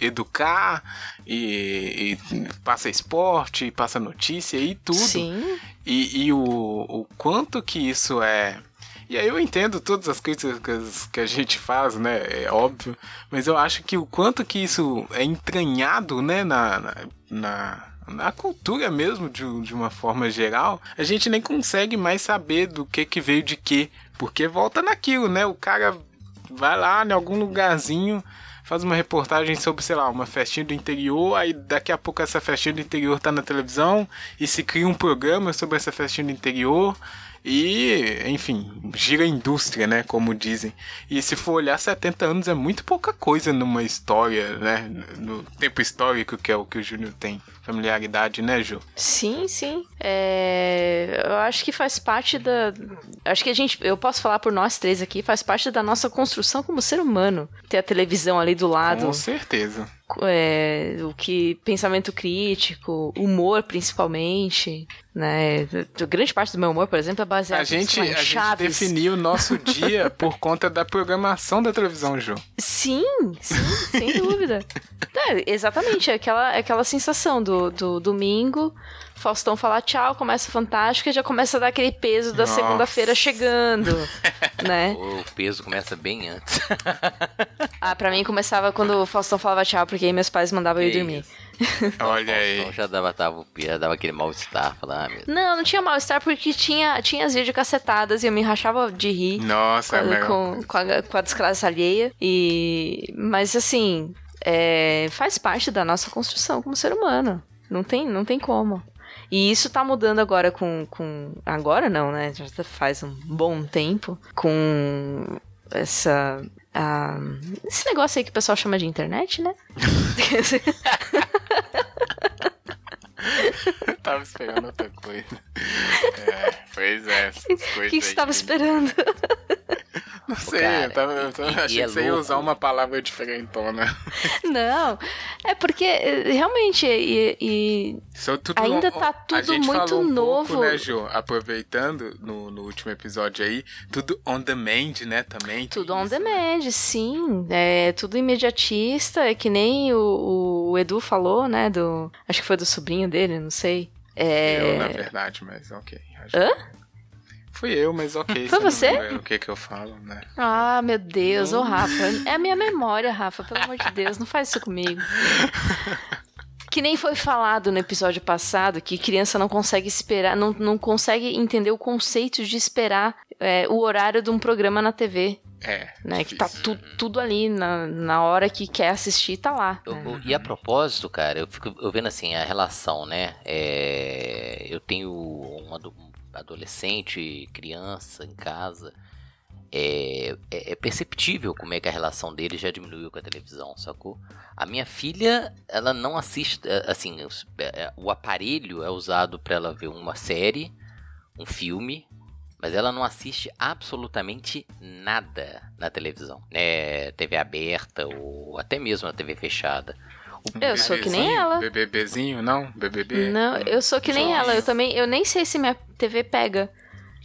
A: educar, e, e passa esporte, passa notícia e tudo.
B: Sim.
A: E, e o, o quanto que isso é. E aí eu entendo todas as críticas que a gente faz, né? É óbvio. Mas eu acho que o quanto que isso é entranhado, né? Na, na, na, na cultura mesmo, de, de uma forma geral, a gente nem consegue mais saber do que que veio de quê. Porque volta naquilo, né? O cara vai lá em algum lugarzinho faz uma reportagem sobre, sei lá, uma festinha do interior, aí daqui a pouco essa festinha do interior tá na televisão e se cria um programa sobre essa festinha do interior. E, enfim, gira a indústria, né? Como dizem. E se for olhar, 70 anos é muito pouca coisa numa história, né? No tempo histórico que é o que o Júnior tem familiaridade, né, Ju?
B: Sim, sim. É, eu acho que faz parte da. Acho que a gente. Eu posso falar por nós três aqui, faz parte da nossa construção como ser humano. Ter a televisão ali do lado.
A: Com certeza.
B: É, o que pensamento crítico, humor principalmente, né? Grande parte do meu humor, por exemplo, é baseado
A: A gente,
B: em
A: a gente definiu o nosso dia por conta da programação da televisão, Ju.
B: Sim, sim, sem dúvida. É, exatamente, é aquela, é aquela sensação do, do domingo, Faustão falar tchau, começa Fantástica, já começa a dar aquele peso da segunda-feira chegando, né?
C: O peso começa bem antes.
B: Ah, pra mim começava quando o Faustão falava tchau, porque aí meus pais mandavam eu ir
C: Que
B: dormir.
C: isso.
A: Olha aí.
C: Então já dava, tava, já dava aquele mal-estar, falar, ah, meu
B: Não, não tinha mal-estar porque tinha, tinha as videocacetadas e eu me rachava de rir.
A: Nossa, é
B: com,
A: melhor
B: com, com a, com a desgraça alheia. E, mas assim, é, faz parte da nossa construção como ser humano. Não tem, não tem como. E isso tá mudando agora com, com. Agora não, né? Já faz um bom tempo. Com essa. ah, esse negócio aí que o pessoal chama de internet, né?
A: Tava esperando outra coisa. É, pois é. essas
B: O
A: coisas
B: que, que você tava esperando?
A: Não sei,
C: cara,
A: eu, tava, eu tava-
C: e-
A: achei
C: e é
A: que você ia usar uma palavra diferentona.
B: Não. É porque eh, realmente. E, e- Ainda tá
A: a
B: tudo
A: gente
B: muito
A: falou um
B: novo.
A: Pouco, né, Ju? Aproveitando no, no último episódio aí, tudo on demand, né, também.
B: Tudo on
A: isso, né?
B: demand, sim. É tudo imediatista. É que nem o, o Edu falou, né? Do. Acho que foi do sobrinho dele, não sei.
A: Eu, na
B: É.
A: verdade, mas ok.
B: Hã?
A: Fui eu, mas ok.
B: Foi você?
A: O que que eu falo, né?
B: Ah, meu Deus, ô Rafa. É a minha memória, Rafa. Pelo amor de Deus, não faz isso comigo. Que nem foi falado no episódio passado que criança não consegue esperar, não, não consegue entender o conceito de esperar é, o horário de um programa na TV,
A: É.
B: né? Que tá tu, tudo ali na, na hora que quer assistir, tá lá.
C: Eu-
B: né?
C: eu- e a propósito, cara, eu fico eu vendo assim a relação, né? É, eu tenho um ado- um adolescente, criança em casa. É, é- é perceptível como é que a relação dele já diminuiu com a televisão, sacou? A minha filha, ela não assiste, é, assim, é, o aparelho é usado pra ela ver uma série, um filme, mas ela não assiste absolutamente nada na televisão. É, TV aberta ou até mesmo na TV fechada.
B: Eu sou que nem ela.
A: BBBzinho, não? BBB?
B: Não, eu sou que nem
A: Nossa.
B: ela. Eu também, eu nem sei se minha TV pega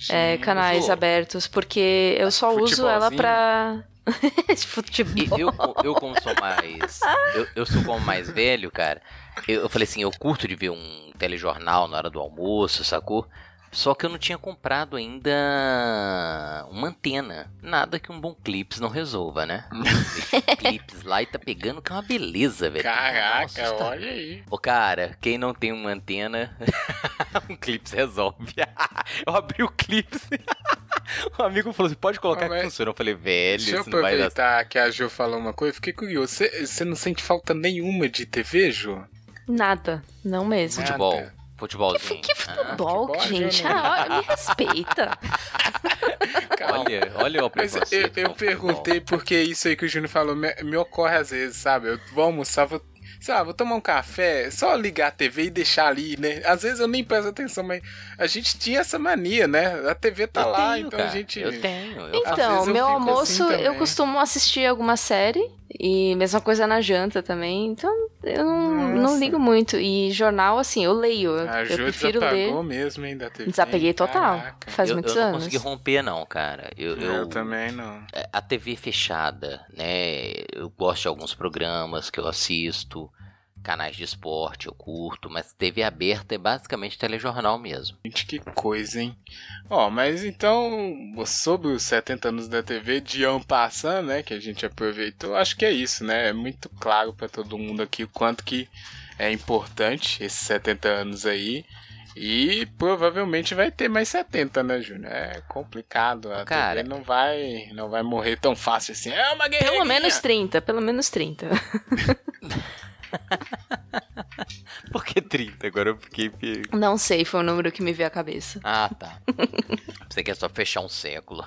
B: é,
A: Gente,
B: canais
C: Ju.
B: abertos, porque eu só uso ela pra futebol.
C: E eu, eu como sou mais. Eu, eu sou como mais velho, cara. Eu, eu falei assim, eu curto de ver um telejornal na hora do almoço, sacou? Só que eu não tinha comprado ainda uma antena. Nada que um bom clips não resolva, né? Clips lá e tá pegando que é uma beleza, velho.
A: Caraca,
C: Nossa, tá-
A: olha aí.
C: Ô, cara, quem não tem uma antena, um clips resolve. eu abri o clips. o amigo falou assim: pode colocar
A: Ah,
C: que
A: mas-
C: funciona. Eu falei, velho,
A: Deixa eu aproveitar que a Ju falou uma coisa. Fiquei curioso. Você você não sente falta nenhuma de TV, Ju?
B: Nada, não mesmo.
C: Futebol. Futebolzinho.
B: Que futebol,
A: futebol,
B: gente?
A: Júnior.
B: Ah, olha, me respeita.
A: Calma.
C: Olha, olha o
A: Mas eu,
C: preconceito
A: eu
C: futebol.
A: perguntei porque isso aí que o Júnior falou me, me ocorre às vezes, sabe? Eu vou almoçar, vou, sei lá, vou tomar um café, só ligar a TV e deixar ali, né? Às vezes eu nem presto atenção, mas a gente tinha essa mania, né? A TV tá
C: Eu
A: lá,
C: tenho,
A: então
C: cara,
A: a gente.
C: Eu tenho. Eu
B: Então,
A: eu
B: meu
A: fico
B: almoço,
A: assim
B: eu costumo assistir alguma série. E mesma coisa na janta também. Então, eu não, não ligo muito. E jornal, assim, eu leio. Eu,
A: A
B: eu
A: Ju
B: prefiro ler.
A: mesmo, hein, da TV.
B: Desapeguei total.
A: Caraca.
B: Faz
C: eu,
B: muitos
C: eu não
B: anos.
C: consegui romper, não, cara. Eu,
A: Eu,
C: eu-
A: também não.
C: a TV fechada, né? Eu gosto de alguns programas que eu assisto, canais de esporte eu curto, mas TV aberta é basicamente telejornal mesmo.
A: Gente, que coisa, hein? Ó, mas então, sobre os 70 anos da TV, de ano passando, né, que a gente aproveitou, acho que é isso, né? É muito claro pra todo mundo aqui o quanto que é importante esses 70 anos aí. E provavelmente vai ter mais 70, né, Júnior? É complicado. A
C: Cara,
A: TV não vai, não vai morrer tão fácil assim. É uma guerreira.
B: Pelo menos 30, pelo menos 30.
C: Por que 30? Agora eu fiquei.
B: Não sei, foi o número que me veio à cabeça.
C: Ah, tá. Você quer só fechar um século.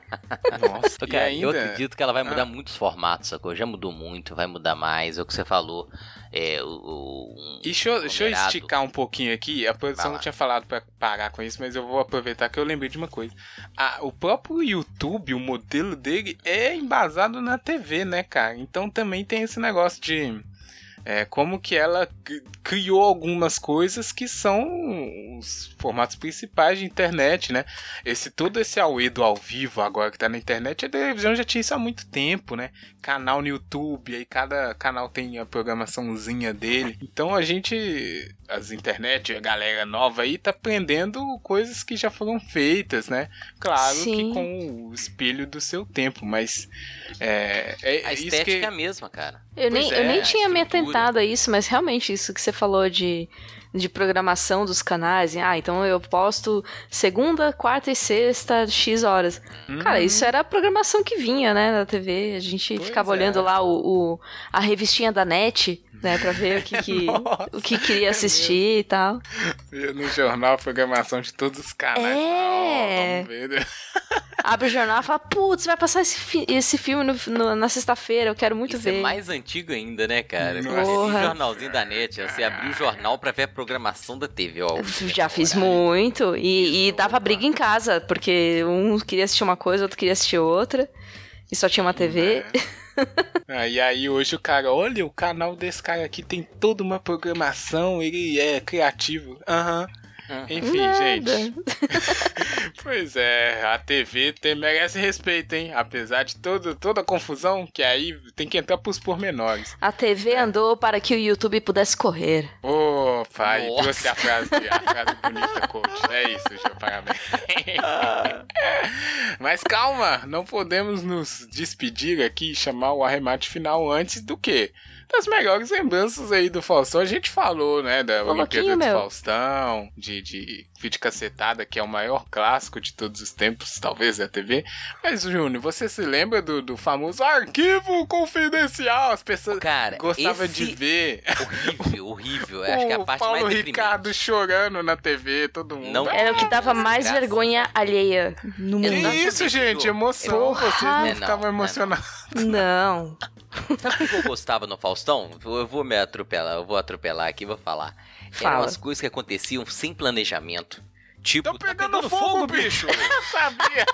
A: Nossa, e
C: Cara, eu
A: ainda...
C: acredito que ela vai mudar
A: Ah.
C: muitos formatos, sacou? Já mudou muito, vai mudar mais. É o que você falou. É, o, o- um
A: E deixa, eu- deixa eu esticar um pouquinho aqui. A produção não tinha falado pra parar com isso, mas eu vou aproveitar que eu lembrei de uma coisa. Ah, o próprio YouTube, o modelo dele é embasado na TV, né, cara? Então também tem esse negócio de. É, como que ela cri- criou algumas coisas que são os formatos principais de internet, né? Esse todo esse auê do ao vivo agora que tá na internet, a televisão já tinha isso há muito tempo, né? Canal no YouTube, aí cada canal tem a programaçãozinha dele. Então a gente, as internet, a galera nova aí tá aprendendo coisas que já foram feitas, né? Claro
B: Sim.
A: que com o espelho do seu tempo, mas é, é
C: A
A: isso
C: estética
A: que
C: é a mesma, cara.
B: Eu
A: Pois
B: nem,
A: é,
B: eu nem
A: a
B: tinha me atentado a isso, mas realmente isso que você falou de, de programação dos canais. Ah, então eu posto segunda, quarta e sexta, X horas. Cara, isso era a programação que vinha, né, na TV. A gente
A: Pois
B: ficava
A: é.
B: olhando lá o, o- a revistinha da NET, né, pra ver o que, que, o que queria
A: é
B: assistir e tal.
A: Via no jornal a programação de todos os canais.
B: É.
A: Ver.
B: Abre o jornal e fala, putz, vai passar esse, fi- esse filme no- no- na sexta-feira, eu quero muito
C: Isso
B: ver.
C: é mais antigo ainda, né, cara?
A: Nossa.
C: Esse
B: Porra.
C: jornalzinho da net, você abriu o jornal pra ver a programação da TV, ó.
B: Já fiz muito. E, e dava briga em casa, porque um queria assistir uma coisa, outro queria assistir outra. E só tinha uma TV.
A: Ah, e aí hoje o cara, olha, o canal desse cara aqui tem toda uma programação, ele é criativo. Aham.
C: Uhum.
A: Enfim,
B: Nada.
A: gente. pois é, a TV tem, merece respeito, hein? Apesar de todo, toda a confusão, que aí tem que entrar pros pormenores.
B: A TV andou para que o YouTube pudesse correr.
A: Ô, pai,
C: Nossa.
A: trouxe a frase, a frase bonita, coach. É isso, Gil, parabéns. Mas calma, não podemos nos despedir aqui e chamar o arremate final antes do que? Das melhores lembranças aí do Faustão. A gente falou, né, da
B: Ô,
A: Olimpíada do. Faustão, de, de Vídeo Cacetada, que é o maior clássico de todos os tempos, talvez, da TV. Mas, Júnior, você se lembra do, do famoso arquivo confidencial? As pessoas
C: Cara,
A: gostavam
C: esse-
A: de ver.
C: Horrível, horrível. Acho que é a
A: o
C: parte
A: Paulo
C: mais deprimente.
A: Ricardo chorando na TV, todo mundo.
C: Não-
B: Era o que dava mais
C: Graças
B: vergonha alheia no
A: Que
B: mundo.
C: Exatamente,
A: isso, gente? Emoção.
B: Porra.
A: Vocês não
C: não,
A: ficavam emocionados.
B: Não.
C: Sabe o que eu gostava no Faustão? Eu vou me atropelar, eu vou atropelar aqui e vou falar.
B: Fala.
C: Eram as coisas que aconteciam sem planejamento. Tipo,
A: Tô
C: tá
A: pegando fogo, bicho! Eu sabia!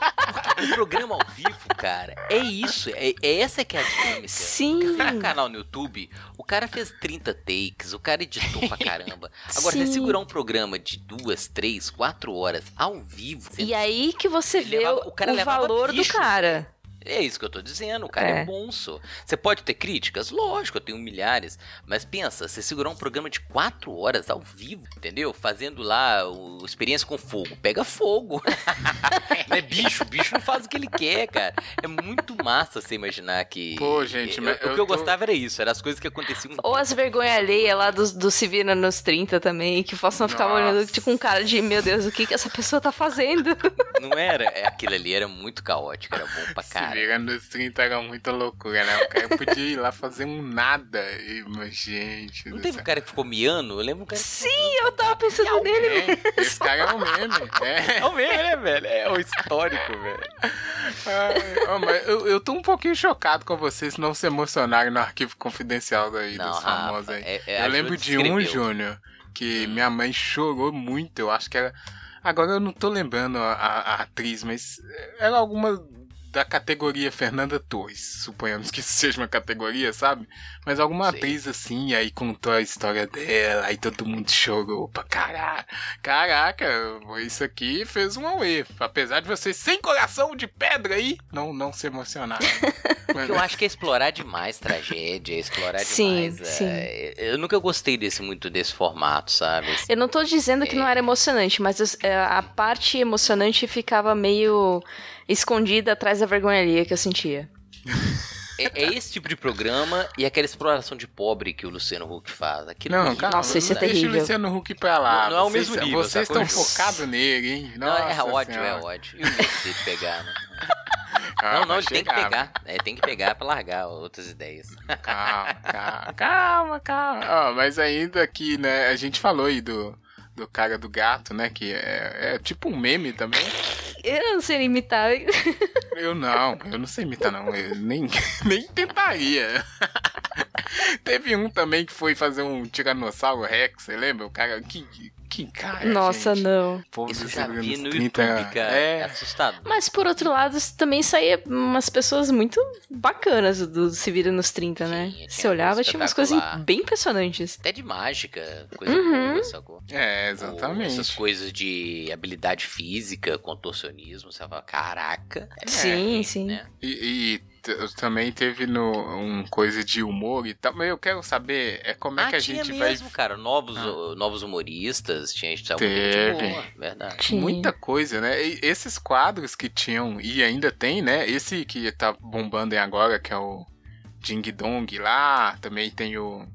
C: O programa ao vivo, cara, é isso. É, é essa que é a dinâmica.
B: Sim.
C: Você tem um canal no YouTube, o cara fez 30 takes, o cara editou pra caramba. Agora, você
B: Sim.
C: segurar um programa de duas, três, quatro horas ao vivo. você-
B: E aí que você vê
C: levava-
B: o,
C: o
B: valor do
C: bicho.
B: cara.
C: É isso que eu tô dizendo, o cara é,
B: É.
C: bonso. Você pode ter críticas? Lógico, eu tenho milhares. Mas pensa, você segurar um programa de quatro horas ao vivo, entendeu? Fazendo lá o experiência com fogo. Pega fogo. não é bicho, bicho não faz o que ele quer, cara. É muito massa você imaginar que.
A: Pô, gente,
C: eu-
A: mas
C: o que
A: eu
C: eu
A: tô-
C: gostava era isso, eram as coisas que aconteciam.
B: Ou as vergonha alheia lá do, do Se Vira nos 30 também, que ficava
A: Nossa.
B: olhando tipo um cara de, meu Deus, o que que essa pessoa tá fazendo?
C: Não era? É, Aquilo ali era muito caótico, era bom pra
A: Se
C: caramba.
A: virando os 30 era muita loucura, né? O cara podia ir lá fazer um nada. E, mas, gente.
C: Não teve um cara que ficou miando? Eu lembro um cara que
B: Sim, eu tava pensando nele.
A: É, esse cara é um meme. É.
C: É o meme, né, velho? É o histórico, velho.
A: Ai, ó, mas eu, eu tô um pouquinho chocado com vocês não se emocionarem no arquivo confidencial daí,
C: Não,
A: dos famosos
C: Rafa,
A: aí.
C: é- é,
A: eu lembro de um. Júnior, que minha mãe chorou muito. Eu acho que era. Agora eu não tô lembrando a, a- a atriz, mas era alguma da categoria Fernanda Torres. Suponhamos que isso seja uma categoria, sabe? Mas alguma
C: Sei.
A: atriz assim, aí contou a história dela, aí todo mundo chorou pra caralho. Caraca, isso aqui fez um auê. Apesar de vocês sem coração de pedra aí, não, não se emocionaram. Mas-
C: Porque eu acho que é explorar demais tragédia, é explorar
B: Sim,
C: demais.
B: sim.
C: é, eu nunca gostei desse muito desse formato, sabe?
B: Eu não tô dizendo que não era emocionante, mas é, a parte emocionante ficava meio escondida atrás da vergonha alheia que eu sentia.
C: É, é esse tipo de programa e aquela exploração de pobre que o Luciano Huck faz. Aquilo
A: Não, calma,
B: Nossa, isso é
A: deixa
B: terrível.
A: o Luciano Huck pra lá.
C: Não- não é o
A: vocês,
C: mesmo nível,
A: Vocês
C: sacou?
A: estão focados nele, hein?
C: Não, é
A: Nossa
C: ódio,
A: Senhora.
C: é ódio. E o medo dele pegar, né?
A: Ah,
C: não, não, ele tem que pegar. É, tem que pegar pra largar outras ideias.
A: Calma, calma, calma, calma. Ó, mas ainda aqui, né, a gente falou aí do, do cara do gato, né, que é, é tipo um meme também.
B: Eu não sei imitar.
A: Eu não, eu não sei imitar não, eu nem, nem tentaria. Teve um também que foi fazer um Tiranossauro Rex, você lembra? O cara, que, que cara,
B: Nossa,
A: gente.
B: não.
A: Povo
C: Isso já vi no
A: 30,
C: YouTube, cara. É,
A: É,
C: assustador.
B: Mas por outro lado, também saía umas pessoas muito bacanas do Se Vira nos 30, né? Você olhava, tinha umas coisas bem impressionantes.
C: Até de mágica, coisa
B: Uhum.
C: boa, sacou?
A: é,
C: Ou Essas
A: exatamente.
C: coisas de habilidade física, contorcionismo, você fala, caraca. é,
B: sim, sim.
C: né?
A: E, e também teve no, um coisa de humor e tal, mas eu quero saber é como é
C: ah,
A: que a gente
C: mesmo,
A: vai
C: cara. Novos,
A: Ah.
C: novos humoristas, tinha gente muita
A: Teve.
C: gente boa, verdade.
B: Tinha.
A: Muita coisa, né? E esses quadros que tinham, e ainda tem, né? Esse que tá bombando aí agora, que é o Ding Dong lá, também tem o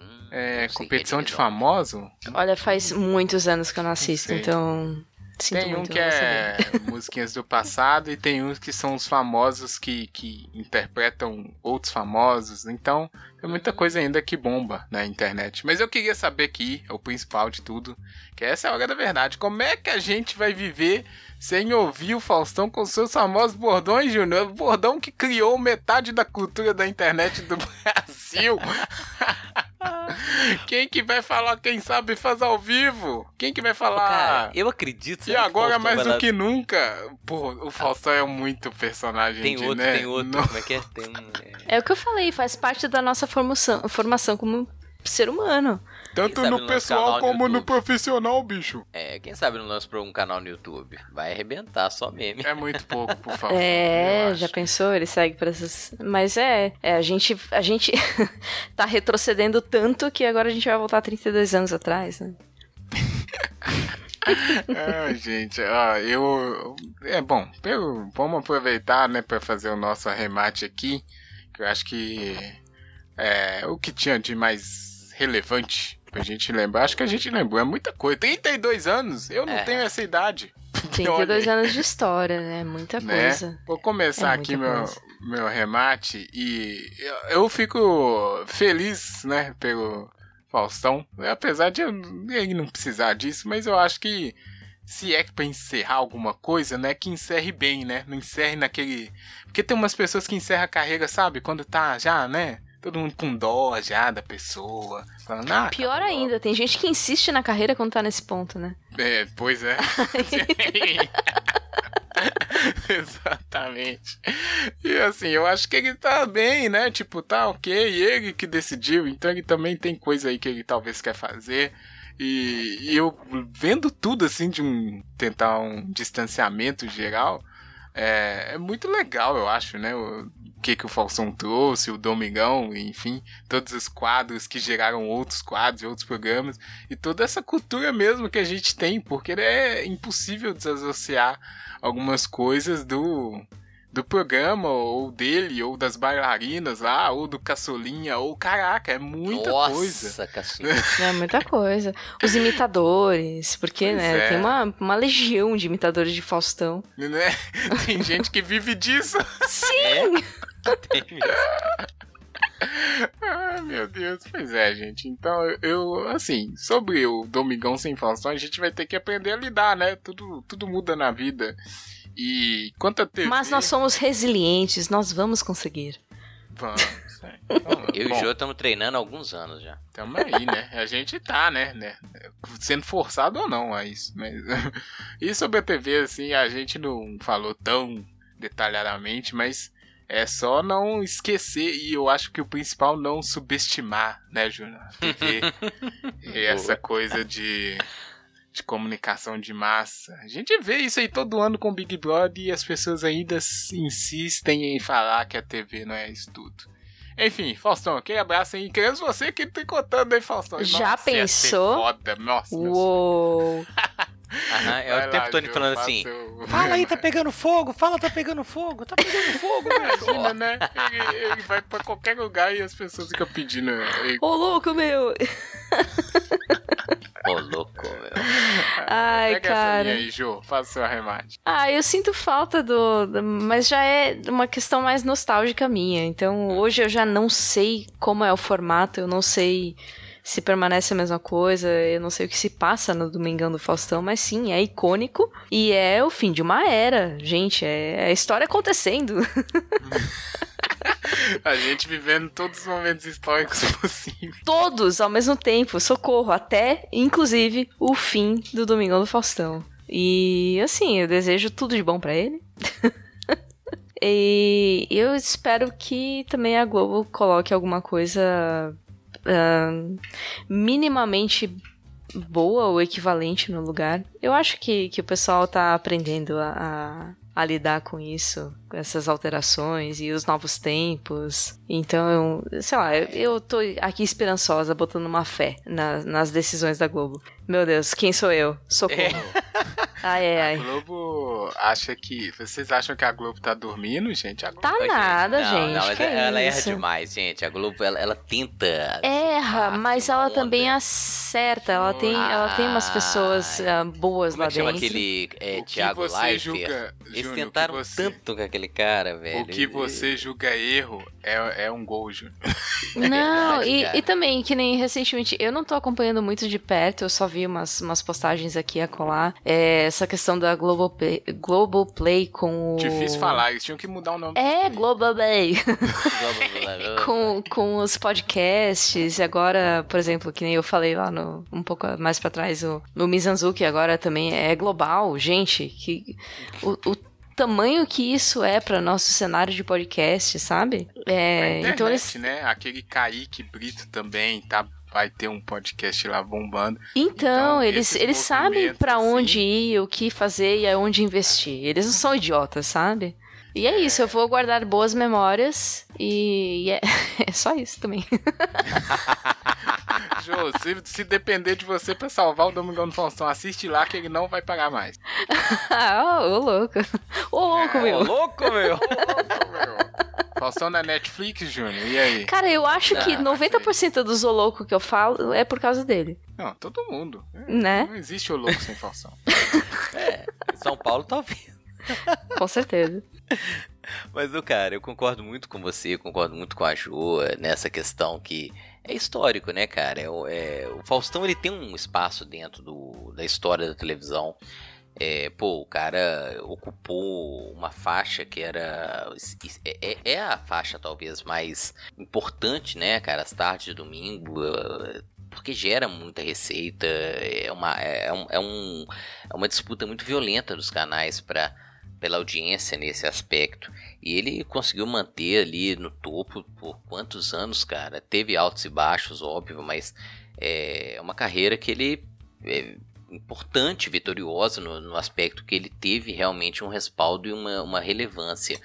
C: Hum,
A: é,
C: não sei
A: Competição
C: é
A: de Famoso.
B: Olha, faz muitos anos que eu não assisto,
A: sei.
B: então. Sinto
A: tem um que é musiquinhas do passado e tem uns que são os famosos que, que interpretam outros famosos. Então, tem muita coisa ainda que bomba na internet. Mas eu queria saber aqui, o principal de tudo, que essa é a hora da verdade. Como é que a gente vai viver sem ouvir o Faustão com seus famosos bordões, Júnior? O bordão que criou metade da cultura da internet do Brasil. Quem que vai falar quem sabe faz ao vivo? Quem que vai falar?
C: Cara, eu acredito.
A: E agora, mais do
C: lá-
A: que nunca, pô, o Faustão é muito personagem
C: Tem
A: de,
C: outro,
A: né?
C: tem outro.
A: Não-
C: Como é que é? Tem um. é,
B: É o que eu falei, faz parte da nossa formação, formação como ser humano.
A: tanto no
C: no
A: pessoal
C: no
A: como no
C: YouTube.
A: profissional, bicho.
C: É, quem sabe não lança pra um canal no YouTube? Vai arrebentar, só meme.
A: É muito pouco, por favor.
B: É, já pensou? Ele segue pra essas. Mas é, é a gente, a gente tá retrocedendo tanto que agora a gente vai voltar 32 anos atrás, né?
A: Ai, gente, ó, eu. É bom, eu- vamos aproveitar, né, pra fazer o nosso arremate aqui. Que eu acho que. É, o que tinha de mais relevante pra gente lembrar. Acho que a gente lembrou, é muita coisa. 32 anos, eu não
C: É.
A: tenho essa idade.
B: 32
A: Olha aí.
B: anos de história, né? Muita
A: né?
B: coisa.
A: Vou começar
B: É
A: aqui meu,
B: coisa.
A: meu remate e eu, eu fico feliz, né, pelo Faustão, apesar de ele não precisar disso, mas eu acho que se é pra encerrar alguma coisa, né, que encerre bem, né, não encerre naquele... Porque tem umas pessoas que encerram a carreira, sabe, quando tá já, né, todo mundo com dó já da pessoa, falando, ah,
B: Pior
A: acabou.
B: ainda, tem gente que insiste na carreira quando tá nesse ponto, né?
A: É, pois é. Exatamente. E assim, eu acho que ele tá bem, né? Tipo, tá ok, ele que decidiu, então ele também tem coisa aí que ele talvez quer fazer. E, e eu vendo tudo assim de um tentar um distanciamento geral, é, é muito legal, eu acho, né? Que que o Faustão trouxe, o Domingão, enfim, todos os quadros que geraram outros quadros e outros programas e toda essa cultura mesmo que a gente tem, porque é impossível desassociar algumas coisas do do programa, ou dele, ou das bailarinas lá, ou do caçulinha, ou caraca, é muita
C: Nossa,
A: coisa.
C: caçulinha.
B: É muita coisa. Os imitadores, porque,
A: Pois
B: né,
A: é.
B: tem uma, uma legião de imitadores de Faustão.
A: Né? Tem gente que vive disso.
B: Sim!
C: Tem mesmo.
A: Ai, meu Deus. Pois é, gente. Então, eu, assim, sobre o Domingão sem Faustão, a gente vai ter que aprender a lidar, né? Tudo, tudo muda na vida. E quanto a TV...
B: Mas nós somos resilientes, nós vamos conseguir.
A: Vamos, é. Então,
C: Eu
A: bom,
C: e o Jô estamos treinando há alguns anos já.
A: Tamo aí, né? A gente tá, né? né? Sendo forçado ou não a isso. Mas... e sobre a TV, assim, a gente não falou tão detalhadamente, mas é só não esquecer, e eu acho que o principal não subestimar, né, Júnior? A TV, e essa coisa de, de comunicação de massa. A gente vê isso aí todo ano com o Big Brother e as pessoas ainda insistem em falar que a TV não é isso tudo. Enfim, Faustão, aquele abraço aí. Queremos você que tricotando aí, Faustão.
B: Já
A: Nossa, ia ser
B: pensou?
A: Foda. Nossa,
B: Uou!
C: Aham, é
A: Vai
C: o tempo
A: lá,
C: todo
A: Ju,
C: falando assim.
A: o-
E: Fala aí, tá pegando fogo, fala, tá pegando fogo, tá pegando fogo, velho.
A: Imagina, né? Ele, ele vai pra qualquer lugar e as pessoas ficam pedindo. ele-
B: Ô, louco, meu!
C: Ô, louco, meu.
B: Ai,
A: Pega essa
B: cara.
A: linha aí, Jô. Faça o seu arremate.
B: Ah, eu sinto falta do, do- Mas já é uma questão mais nostálgica minha. Então hoje eu já não sei como é o formato, eu não sei se permanece a mesma coisa, eu não sei o que se passa no Domingão do Faustão, mas sim, é icônico e é o fim de uma era. Gente, é a história acontecendo.
A: A gente vivendo todos os momentos históricos possíveis.
B: Todos ao mesmo tempo, socorro, até inclusive o fim do Domingão do Faustão. E assim, eu desejo tudo de bom pra ele. e eu espero que também a Globo coloque alguma coisa ah, minimamente boa ou equivalente no lugar. Eu acho que, que o pessoal tá aprendendo a, a, a lidar com isso, com essas alterações e os novos tempos. Então, eu, sei lá, eu, eu tô aqui esperançosa, botando uma fé na- nas decisões da Globo. Meu Deus, quem sou eu? Socorro. Ai, ai,
A: A
B: ai.
A: Globo acha que. Vocês acham que a Globo tá dormindo, gente? A Globo
B: Tá
C: Ô,
B: nada,
C: não,
B: gente.
C: Não, mas
B: que
C: ela erra
B: isso?
C: demais, gente. A Globo, ela, ela tenta.
B: Erra,
C: Ah,
B: mas ela
C: onda.
B: também acerta. Ela tem, ela tem umas pessoas ah, boas
C: Como é
B: lá dentro.
C: aquele é,
A: o que
C: Thiago
A: você
C: Leifert?
A: julga.
C: Eles
A: Júnior, o
C: tentaram
A: que você,
C: tanto com aquele cara, velho.
A: O que você julga erro é, é um gol, Júnior.
B: Não,
C: verdade,
B: e, e também, que nem recentemente, eu não tô acompanhando muito de perto, eu só vi umas, umas postagens aqui a colar. É, essa questão da Global Play, Global Play com o.
A: Difícil falar, eles tinham que mudar o nome.
B: É. Global Play.
C: com...
B: com, com os podcasts, e agora, por exemplo, que nem eu falei lá no, um pouco mais pra trás, o, no Mizanzuki agora também é global, gente, que o, o tamanho que isso é para nosso cenário de podcast, sabe?
A: A
B: É,
A: internet,
B: então eles,
A: né? Aquele Kaique Brito também tá, vai ter um podcast lá bombando.
B: então,
A: Então,
B: eles, eles sabem
A: movimentos,
B: pra
A: assim-
B: onde ir, o que fazer e aonde investir. Eles não são idiotas, sabe? E é isso, eu vou guardar boas memórias e, e é, é só isso também.
A: Jô, se, se depender de você pra salvar o Domingão do Faustão, assiste lá que ele não vai pagar mais.
B: ah, ô, ô louco. Ô louco,
C: Ô,
B: meu.
C: louco, meu!
A: Faustão na Netflix, Júnior, e aí?
B: Cara, eu acho que
C: Ah,
B: 90% do Zoloco que eu falo é por causa dele,
A: Não, todo mundo.
B: né?
A: Não existe o louco sem Faustão.
C: São Paulo tá ouvindo.
B: Com certeza.
C: Mas, cara, eu concordo muito com você, concordo muito com a Jo eh, nessa questão que é histórico, né, cara? É, é, o Faustão, ele tem um espaço dentro do, da história da televisão. É, pô, o cara ocupou uma faixa que era. É, é- é a faixa talvez mais importante, né, cara? As tardes de domingo. eh, Porque gera muita receita. É uma, é, um, é, um, é uma disputa muito violenta dos canais para pela audiência nesse aspecto. E ele conseguiu manter ali no topo por quantos anos, cara? Teve altos e baixos, óbvio, mas é uma carreira que ele é importante, vitoriosa no, no aspecto que ele teve realmente um respaldo e uma, uma relevância.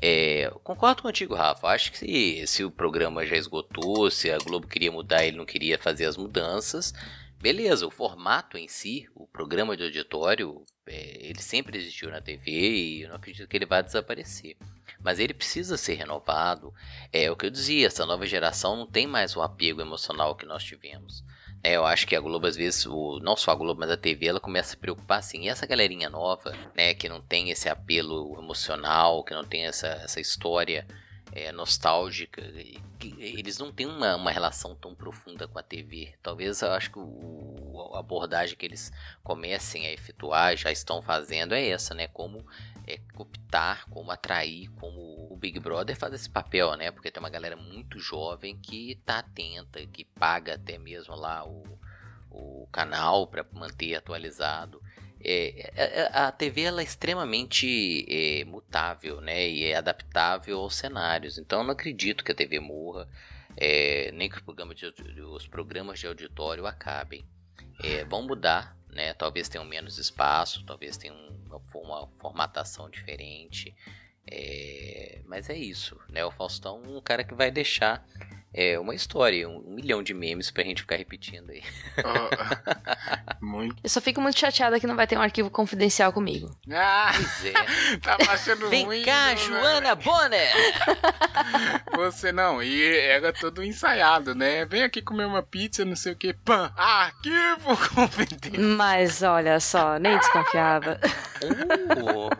C: É, concordo contigo, Rafa. Acho que se, se o programa já esgotou, se a Globo queria mudar, ele não queria fazer as mudanças. Beleza, o formato em si, o programa de auditório, é, ele sempre existiu na TV e eu não acredito que ele vá desaparecer. Mas ele precisa ser renovado. É o que eu dizia, essa nova geração não tem mais o apego emocional que nós tivemos. É, eu acho que a Globo, às vezes, o, não só a Globo, mas a TV, ela começa a se preocupar assim. E essa galerinha nova, né, que não tem esse apelo emocional, que não tem essa, essa história é, nostálgica, eles não têm uma, uma relação tão profunda com a TV. Talvez eu acho que o, a abordagem que eles comecem a efetuar, já estão fazendo, é essa, né? Como é, optar, como atrair, como o Big Brother faz esse papel, né? Porque tem uma galera muito jovem que tá atenta, que paga até mesmo lá o, o canal para manter atualizado. É, é, é, a TV ela é extremamente é, mutável, né? E é adaptável aos cenários. Então eu não acredito que a TV morra, é, nem que os programas de, os programas de auditório acabem. É, vão mudar, né? Talvez tenham menos espaço, talvez tenham uma, uma formatação diferente. Mas é isso, né? O Faustão é um cara que vai deixar é, uma história, um, um, milhão de memes pra gente ficar repetindo aí.
A: Oh, muito.
B: Eu só fico muito chateada que não vai ter um arquivo confidencial comigo.
A: Ah,
C: Pois é.
A: tá achando
C: Vem
A: ruim.
C: cá,
A: né?
C: Joana Bonner!
A: Você não, e era todo ensaiado, né? Vem aqui comer uma pizza, não sei o que. Pã! Arquivo confidencial.
B: Mas olha só, nem desconfiava.
C: Uh,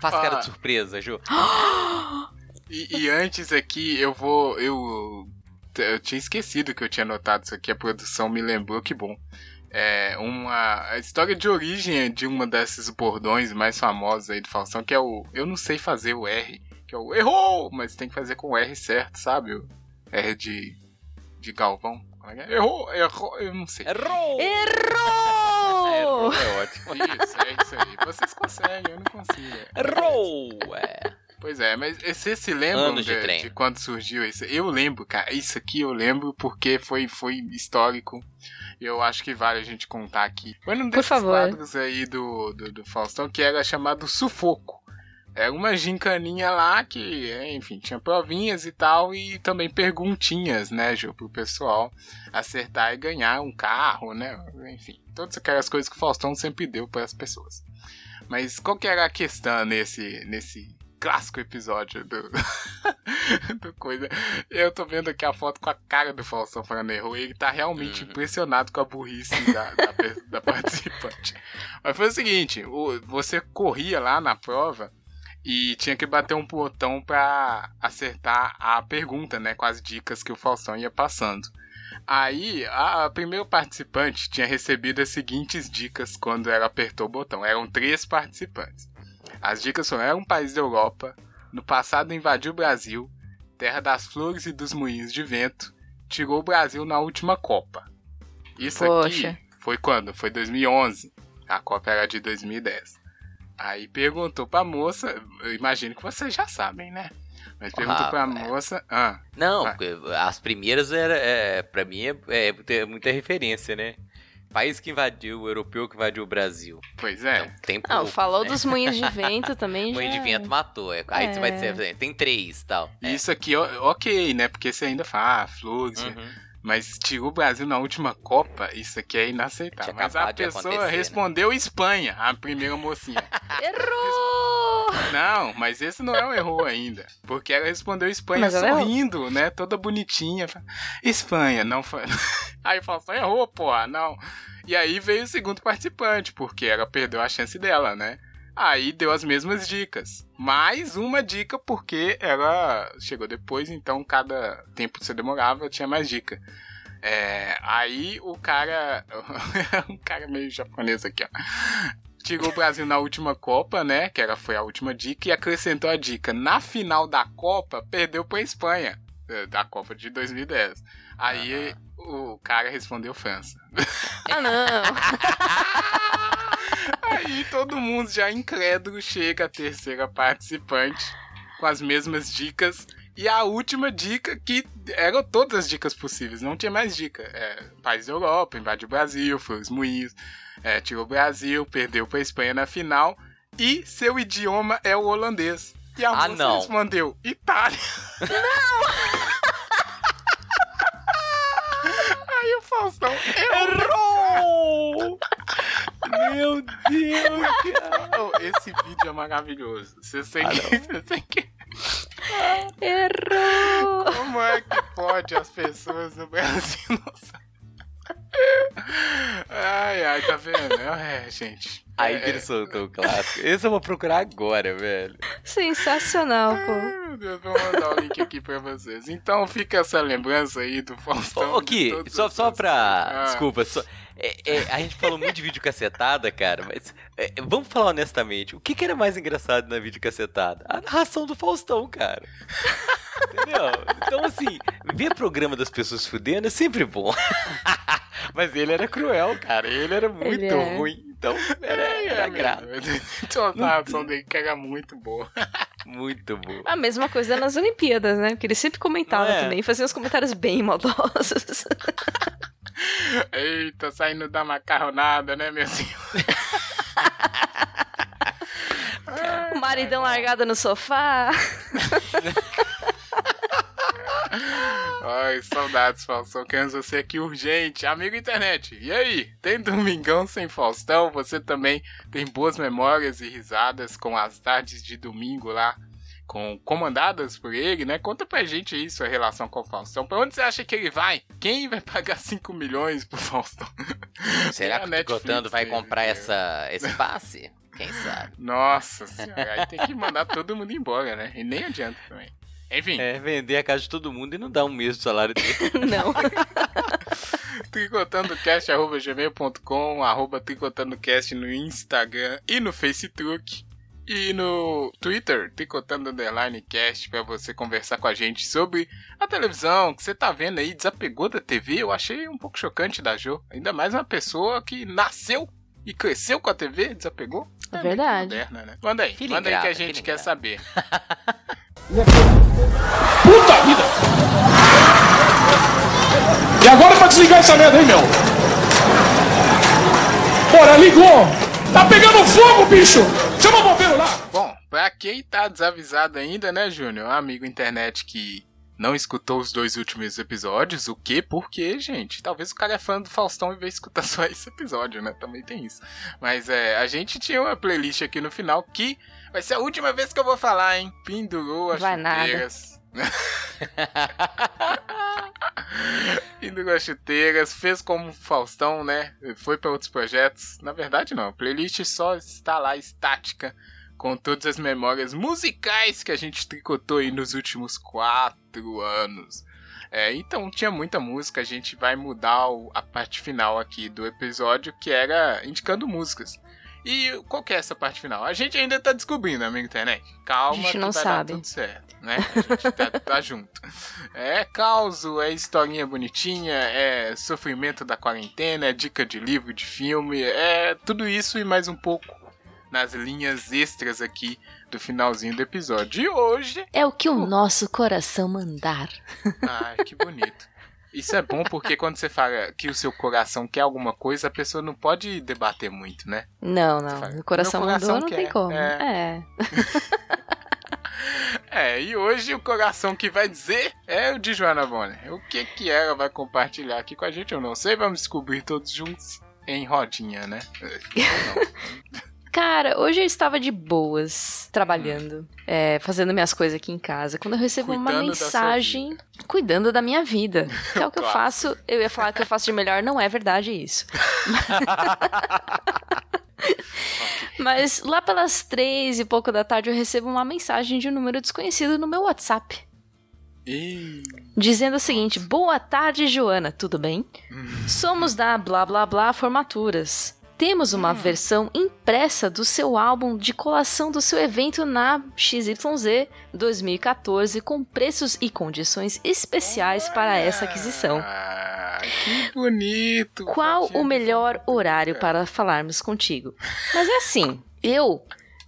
C: faz cara
A: Ah.
C: de surpresa, Ju.
A: E, e antes aqui, eu vou. Eu, eu tinha esquecido que eu tinha notado isso aqui, a produção me lembrou, que bom. É uma a história de origem de uma desses bordões mais famosos aí do Faustão, que é o Eu não sei fazer o R, que é o errou, mas tem que fazer com o R certo, sabe? O R de, de Galvão. É é? Errou, errou, eu não sei.
C: Errou!
B: Errou!
C: É ótimo.
A: Isso, é isso aí. Vocês conseguem, eu não consigo.
C: Errou! É.
A: Pois é, mas você se lembra
C: de
A: de, de quando surgiu isso? Eu lembro, cara. Isso aqui eu lembro porque foi, foi histórico. Eu acho que vale a gente contar aqui. Foi num desses quadros aí do, do, do Faustão que era chamado Sufoco. Era uma gincaninha lá que, é, enfim, tinha provinhas e tal, e também perguntinhas, né, Ju, pro pessoal acertar e ganhar um carro, né? Enfim, todas aquelas coisas que o Faustão sempre deu para as pessoas. Mas qual que era a questão nesse, nesse clássico episódio do, do coisa? Eu tô vendo aqui a foto com a cara do Faustão falando errou, e ele tá realmente
C: Uhum.
A: impressionado com a burrice da, da, da participante. Mas foi o seguinte, o- você corria lá na prova e tinha que bater um botão pra acertar a pergunta, né, com as dicas que o Faustão ia passando. Aí, a, a primeira participante tinha recebido as seguintes dicas quando ela apertou o botão. Eram três participantes. As dicas foram: era um país da Europa, no passado invadiu o Brasil, terra das flores e dos moinhos de vento, tirou o Brasil na última Copa. Isso
B: Poxa.
A: aqui foi quando? Foi 2011. A Copa era de 2010. Aí perguntou pra moça, eu imagino que vocês já sabem, né? Mas perguntou
C: Ah,
A: pra
C: é.
A: moça. Ah,
C: Não,
A: Vai.
C: porque as primeiras era, é, pra mim é, é muita- muita referência, né? País que invadiu, o europeu que invadiu o Brasil.
A: pois é.
C: Então, tem
B: Não,
C: poucos,
B: falou
C: né?
B: dos moinhos de vento também.
C: Moinho
B: já...
C: de vento matou. é. Aí você vai
B: É.
C: dizer, tem três e tal. É.
A: Isso aqui, ok, né? Porque você ainda fala, ah, flores.
C: Uhum.
A: Mas tirou o Brasil na última Copa, isso aqui é inaceitável. Mas a pessoa
C: né?
A: respondeu Espanha, a primeira mocinha.
B: Errou!
A: Não, mas esse não é um erro ainda. Porque ela respondeu Espanha
B: Mas
A: sorrindo, né? Toda bonitinha. Espanha, não foi. Aí falou, só errou, porra, não. E aí veio o segundo participante, porque ela perdeu a chance dela, né? Aí deu as mesmas dicas. Mais uma dica, porque ela chegou depois, então cada tempo que você demorava tinha mais dica. É, aí o cara. um cara meio japonês aqui, ó. Tirou o Brasil na última Copa, né? Que era, foi a última dica, e acrescentou a dica. Na final da Copa, perdeu pra Espanha. eh, Da Copa de 2010. Aí o cara respondeu França.
B: Ah, não.
A: Aí todo mundo já incrédulo chega a terceira participante com as mesmas dicas. E a última dica, que eram todas as dicas possíveis, não tinha mais dica. É, país da Europa, invadiu o Brasil, foi os moinhos, é, tirou o Brasil, perdeu pra Espanha na final. E seu idioma é o holandês. E a
C: Ah,
A: moça
C: não.
A: respondeu, Itália. Não! Aí o Faustão
C: Errou! Meu Deus, cara.
A: Oh, esse vídeo é maravilhoso. Você tem, que, você tem que.
B: Errou!
A: Como é que pode as pessoas no Brasil não saberem? Ai, ai, tá vendo? É, gente.
C: Aí
A: é,
C: que ele soltou o clássico. Esse eu vou procurar agora, velho.
B: Sensacional, pô.
A: Ai, meu Deus, vou mandar o link aqui pra vocês. Então fica essa lembrança aí do Faustão.
C: Ô,
A: todas
C: só, só pra.
A: Ah.
C: Desculpa, só. É, é, a gente falou muito de vídeo cacetada, cara, mas é, vamos falar honestamente. O que, que era mais engraçado na vídeo cacetada? A narração do Faustão, cara. Entendeu? Então, assim, ver programa das pessoas se fudendo é sempre bom. mas ele era cruel, cara. Ele era muito
B: Ele é.
C: ruim. Então, era, era
A: é,
C: grato.
A: Então a narração dele que era muito boa.
C: Muito bom.
B: A mesma coisa nas Olimpíadas, né? Porque ele sempre comentava
C: é?
B: também, fazia uns comentários bem maldosos.
A: Eita, saindo da macarronada, né, meu senhor?
B: o maridão largado no sofá.
A: Ai, saudades, Faustão. Queremos você aqui urgente. Amigo internet, e aí? Tem Domingão sem Faustão? Você também tem boas memórias e risadas com as tardes de domingo lá, com comandadas por ele, né? Conta pra gente aí sua relação com o Faustão. Pra onde você acha que ele vai? Quem vai pagar 5 milhões pro Faustão?
C: Será que o Tricotando vai comprar
A: né?
C: essa, esse passe? Quem sabe?
A: Nossa senhora, aí tem que mandar todo mundo embora, né? E nem adianta também. Enfim,
C: É, vender a casa de todo mundo e não dar um mês do salário dele.
B: Não.
A: tricotandocast.gmail.com arroba tricotandocast no Instagram e no Facebook e no Twitter, tricotando underline cast, pra você conversar com a gente sobre a televisão que você tá vendo aí, desapegou da TV, eu achei um pouco chocante da Jo, ainda mais uma pessoa que nasceu e cresceu com a TV, desapegou.
B: É verdade.
A: Moderna, né? Manda aí,
C: Filha
A: manda aí que a gente quer saber.
E: Puta vida! E agora pra desligar essa merda, hein, meu? Bora, ligou! Tá pegando fogo, bicho! Chama o bombeiro lá!
A: Bom, pra quem tá desavisado ainda, né, Júnior? Amigo internet que não escutou os dois últimos episódios. O quê? Por quê, gente? Talvez o cara é fã do Faustão e veio escutar só esse episódio, né? Também tem isso. Mas é, a gente tinha uma playlist aqui no final que vai ser a última vez que eu vou falar, hein? Pendurou as
B: Vai nada.
A: chuteiras. Pendurou as chuteiras, fez como Faustão, né? Foi pra outros projetos. Na verdade, não. A playlist só está lá estática com todas as memórias musicais que a gente tricotou aí nos últimos quatro anos. É, então tinha muita música, a gente vai mudar o- a parte final aqui do episódio, que era indicando músicas. E qual que é essa parte final? A gente ainda tá descobrindo, amigo internet. Calma,
B: A gente não sabe.
A: tudo certo, né? A gente tá, tá junto. É causo, é historinha bonitinha, é sofrimento da quarentena, é dica de livro, de filme, é tudo isso e mais um pouco nas linhas extras aqui do finalzinho do episódio. E hoje.
B: É o que o nosso coração mandar.
A: Ai, que bonito. Isso é bom porque quando você fala que o seu coração quer alguma coisa, a pessoa não pode debater muito, né?
B: Não, não.
A: fala,
B: O coração
A: "Meu coração
B: mandou, não tem
A: quer."
B: como.
A: É.
B: É.
A: É, e hoje o coração que vai dizer é o de Joana Bonner. O que que ela vai compartilhar aqui com a gente, eu não sei. Vamos descobrir todos juntos em rodinha, né? Não.
B: Cara, hoje eu estava de boas, trabalhando, é, fazendo minhas coisas aqui em casa. Quando eu recebo uma
A: Cuidando da sua
B: mensagem cuidando da minha vida, que é o que eu faço. Eu ia falar que eu faço de melhor, não é verdade isso. Mas lá pelas três e pouco da tarde eu recebo uma mensagem de um número desconhecido no meu WhatsApp. Dizendo o seguinte: Boa tarde, Joana, tudo bem? Somos da Blá Blá Blá Formaturas. Temos uma versão impressa do seu álbum de colação do seu evento na XYZ 2014 com preços e condições especiais para essa aquisição.
A: Que bonito.
B: Qual
A: Fotinha
B: o melhor
A: formatura.
B: horário para falarmos contigo? Mas é assim, eu,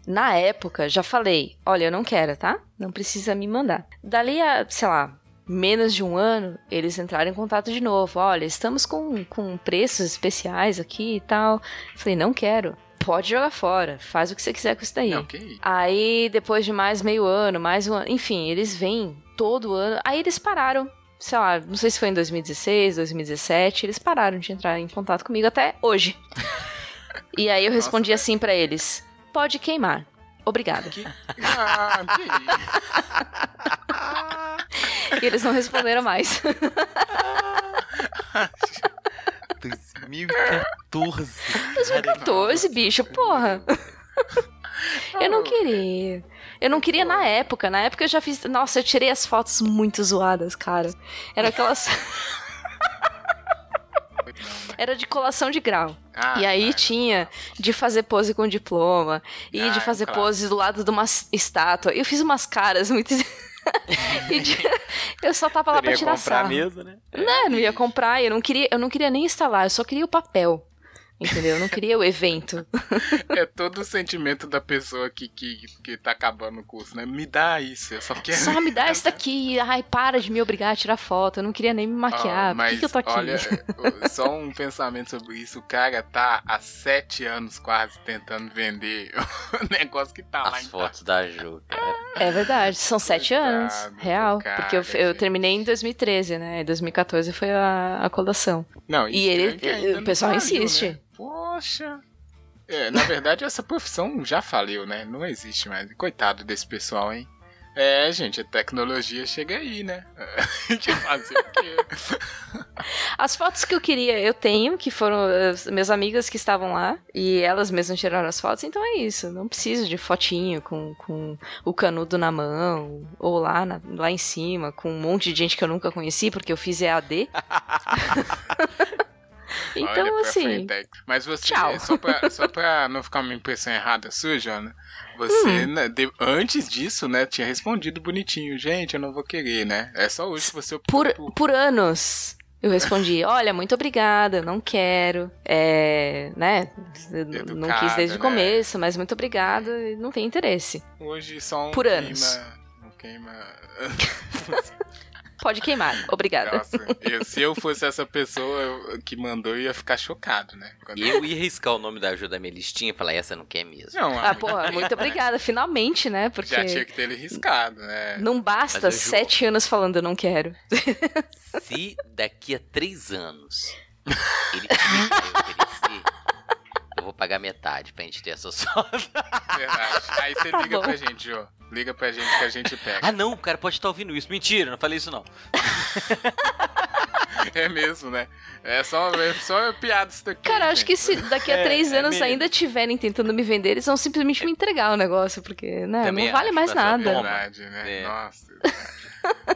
B: na época, já falei: olha, eu não quero, tá? Não precisa me mandar. Dali a, sei lá, menos de um ano, eles entraram em contato de novo. Olha, estamos com, com preços especiais aqui e tal. Eu falei: não quero. Pode jogar fora, faz o que você quiser com isso daí.
A: Isso.
B: Aí, depois de mais meio ano, mais um ano, enfim, eles vêm todo ano. Aí eles pararam sei lá, não sei se foi em 2016, 2017, eles pararam de entrar em contato comigo até hoje. e aí eu respondi
A: Nossa,
B: assim pra eles: pode queimar. Obrigada.
A: Ah, que isso?
B: E eles não responderam mais.
C: 2014.
B: 2014, bicho, porra. Eu não queria. Eu não queria na época. Na época eu já fiz. Nossa, eu tirei as fotos muito zoadas, cara. Era aquelas. Era de colação de grau.
A: Ah,
B: e aí
A: tá.
B: tinha de fazer pose com diploma e
A: Ah,
B: de fazer
A: claro.
B: pose do lado de uma estátua. Eu fiz umas caras muito. E de- Eu só tava lá pra
C: Queria
B: tirar
C: comprar
B: sarro.
C: mesmo, né?
B: Não, eu não ia comprar, eu não queria, eu não queria nem instalar, eu só queria o papel. Entendeu? Eu não queria o evento.
A: É todo o sentimento da pessoa que, que, que tá acabando o curso, né? Me dá isso, eu só quero.
B: Só me dá isso daqui. Ai, para de me obrigar a tirar foto. Eu não queria nem me maquiar.
A: Ó,
B: Por que, que eu tô aqui?
A: Olha, só um pensamento sobre isso. O cara tá há sete anos quase tentando vender o negócio que tá lá
C: As
A: em
C: fotos da Ju, cara.
B: É verdade, são sete
A: Coitado
B: anos.
A: do
B: Real.
A: cara,
B: porque eu, eu terminei em 2013, né? Em 2014 foi a, a colação.
A: Não,
B: E ele-
A: que ainda
B: o pessoal
A: faliu,
B: insiste.
A: né? Poxa. É, na verdade, essa profissão já faliu, né? Não existe mais. Coitado desse pessoal, hein? É, gente, a tecnologia chega aí, né? De fazer o quê?
B: As fotos que eu queria, eu tenho, que foram as minhas amigas que estavam lá, e elas mesmas tiraram as fotos, então é isso. Não preciso de fotinho com, com o canudo na mão, ou lá, na- lá em cima, com um monte de gente que eu nunca conheci, porque eu fiz EAD. então,
A: Olha
B: assim.
A: Mas você,
B: tchau.
A: Só, pra, só pra não ficar uma impressão errada sua, Jona, você,
B: Hum.
A: né, de- antes disso, né, tinha respondido bonitinho. Gente, eu não vou querer, né? É só hoje que você optou
B: Por, por anos. Eu respondi, olha, muito obrigada, não quero. É, né? n- não quis
A: Educada,
B: desde o
A: né?
B: começo, mas muito obrigada, não tem interesse.
A: Hoje só um
B: Por
A: queima,
B: anos.
A: Um queima...
B: Pode queimar, obrigada.
A: Nossa, eu- se eu fosse essa pessoa que mandou, eu ia ficar chocado, né? Quando-
C: E eu ia riscar o nome da Ju da minha listinha e falar, essa não quer mesmo.
A: Não,
B: Ah, porra, muito obrigada, finalmente, né? Porque
A: Já tinha que ter ele riscado, né?
B: não basta sete anos falando eu não quero.
C: Se daqui a três anos ele pagar metade pra gente ter essa sorte.
A: Verdade. Aí você
B: Tá
A: liga
B: bom.
A: pra gente, ó. Liga pra gente que a gente pega.
C: Ah não, o cara pode estar ouvindo isso. Mentira, não falei isso não.
A: É mesmo, né? É só, é só piada isso daqui.
B: Cara, acho que se daqui a
C: É,
B: três
C: é
B: anos
C: mesmo.
B: ainda tiverem tentando me vender, eles vão simplesmente me entregar o negócio, porque, né, não vale mais
C: tá
B: nada.
C: toma.
A: Verdade, né?
C: É.
A: Nossa. verdade.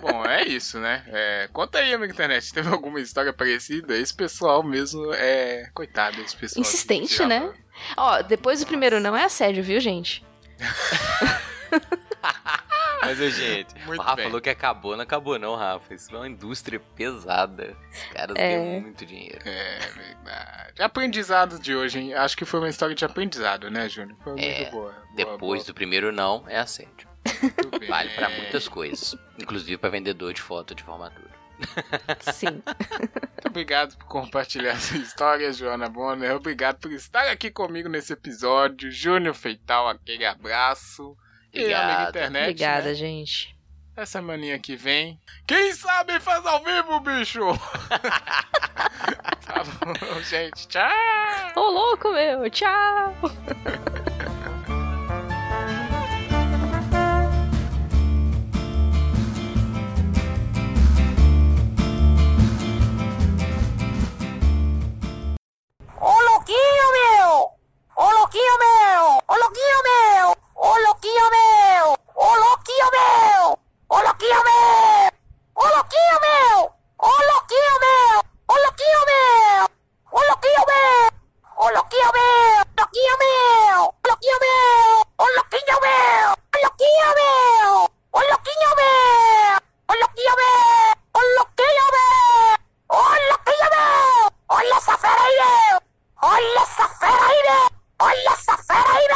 A: Bom, é isso, né? É, conta aí, amigo internet. Teve alguma história parecida? Esse pessoal mesmo é. Coitado, esse pessoal.
B: Insistente,
A: tirava-
B: né? Ó, depois do primeiro não é assédio, viu, gente?
C: Mas, gente,
A: Muito
C: o Rafa
A: bem.
C: falou que acabou. Não acabou não, Rafa. Isso é uma indústria pesada. Os caras
B: É.
C: ganham muito dinheiro.
A: É verdade. Aprendizado de hoje, hein? Acho que foi uma história de aprendizado, né, Júnior? Foi
C: É,
A: muito boa. Boa,
C: Depois
A: boa.
C: do primeiro não, é assédio. Vale pra muitas coisas. Inclusive pra vendedor de foto de formatura.
B: Sim.
A: Muito obrigado por compartilhar essa história, Joana Bonner. Obrigado por estar aqui comigo nesse episódio. Júnior Feital, aquele abraço. E amiga
C: Obrigado.
A: internet,
B: Obrigada,
A: né?
B: gente.
A: Essa maninha que vem. Quem sabe faz ao vivo, bicho! tá bom, gente. Tchau!
B: Ô, louco, meu. Tchau.
F: loquillo mío! ¡Oh, loquillo mío! ¡Oh, loquillo mío! ¡Oh, loquillo mío! ¡Oh, loquillo mío! ¡Oh, loquillo mío! ¡Oh, loquillo mío! ¡Oh, loquillo mío! ¡Oh, loquillo mío! ¡Oh, loquillo mío! ¡Oh, loquillo mío! ¡Loquillo mío! ¡Loquillo mío! ¡Oh, loquillo mío! ¡Oh, loquillo mío! ¡Oh, loquillo mío! ¡Oh, loquillo mío! ¡Oh, loquillo mío! ¡Oh, loquillo meo! ¡O loquillo meo! ¡O loquillo meo! ¡O loquillo meo! ¡O loquillo meo! ¡O loquillo meo! ¡O loquillo meo! ¡O loquillo meo! ¡O loquillo meo! ¡O loquillo meo! ¡O loquillo mío! ¡Oh, los aferreires! ¡Hola, Zaferaire! ¡Hola, Zaferaire!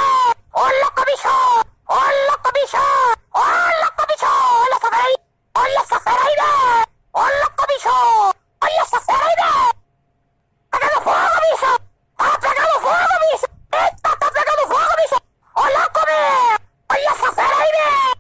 F: ¡Hola, cobijo! ¡Hola, cobijo! ¡Hola, cobijo! ¡Hola, Zaferaire! ¡Hola, Zaferaire! ¡Hola, cobijo! ¡Hola, Zaferaire! ¡Ha pegado fuego, bicho! ¡Ha pegado fuego, bicho! ¡Esta está pegando fuego, bicho! ¡Hola, cobi! ¡Hola, Zaferaire!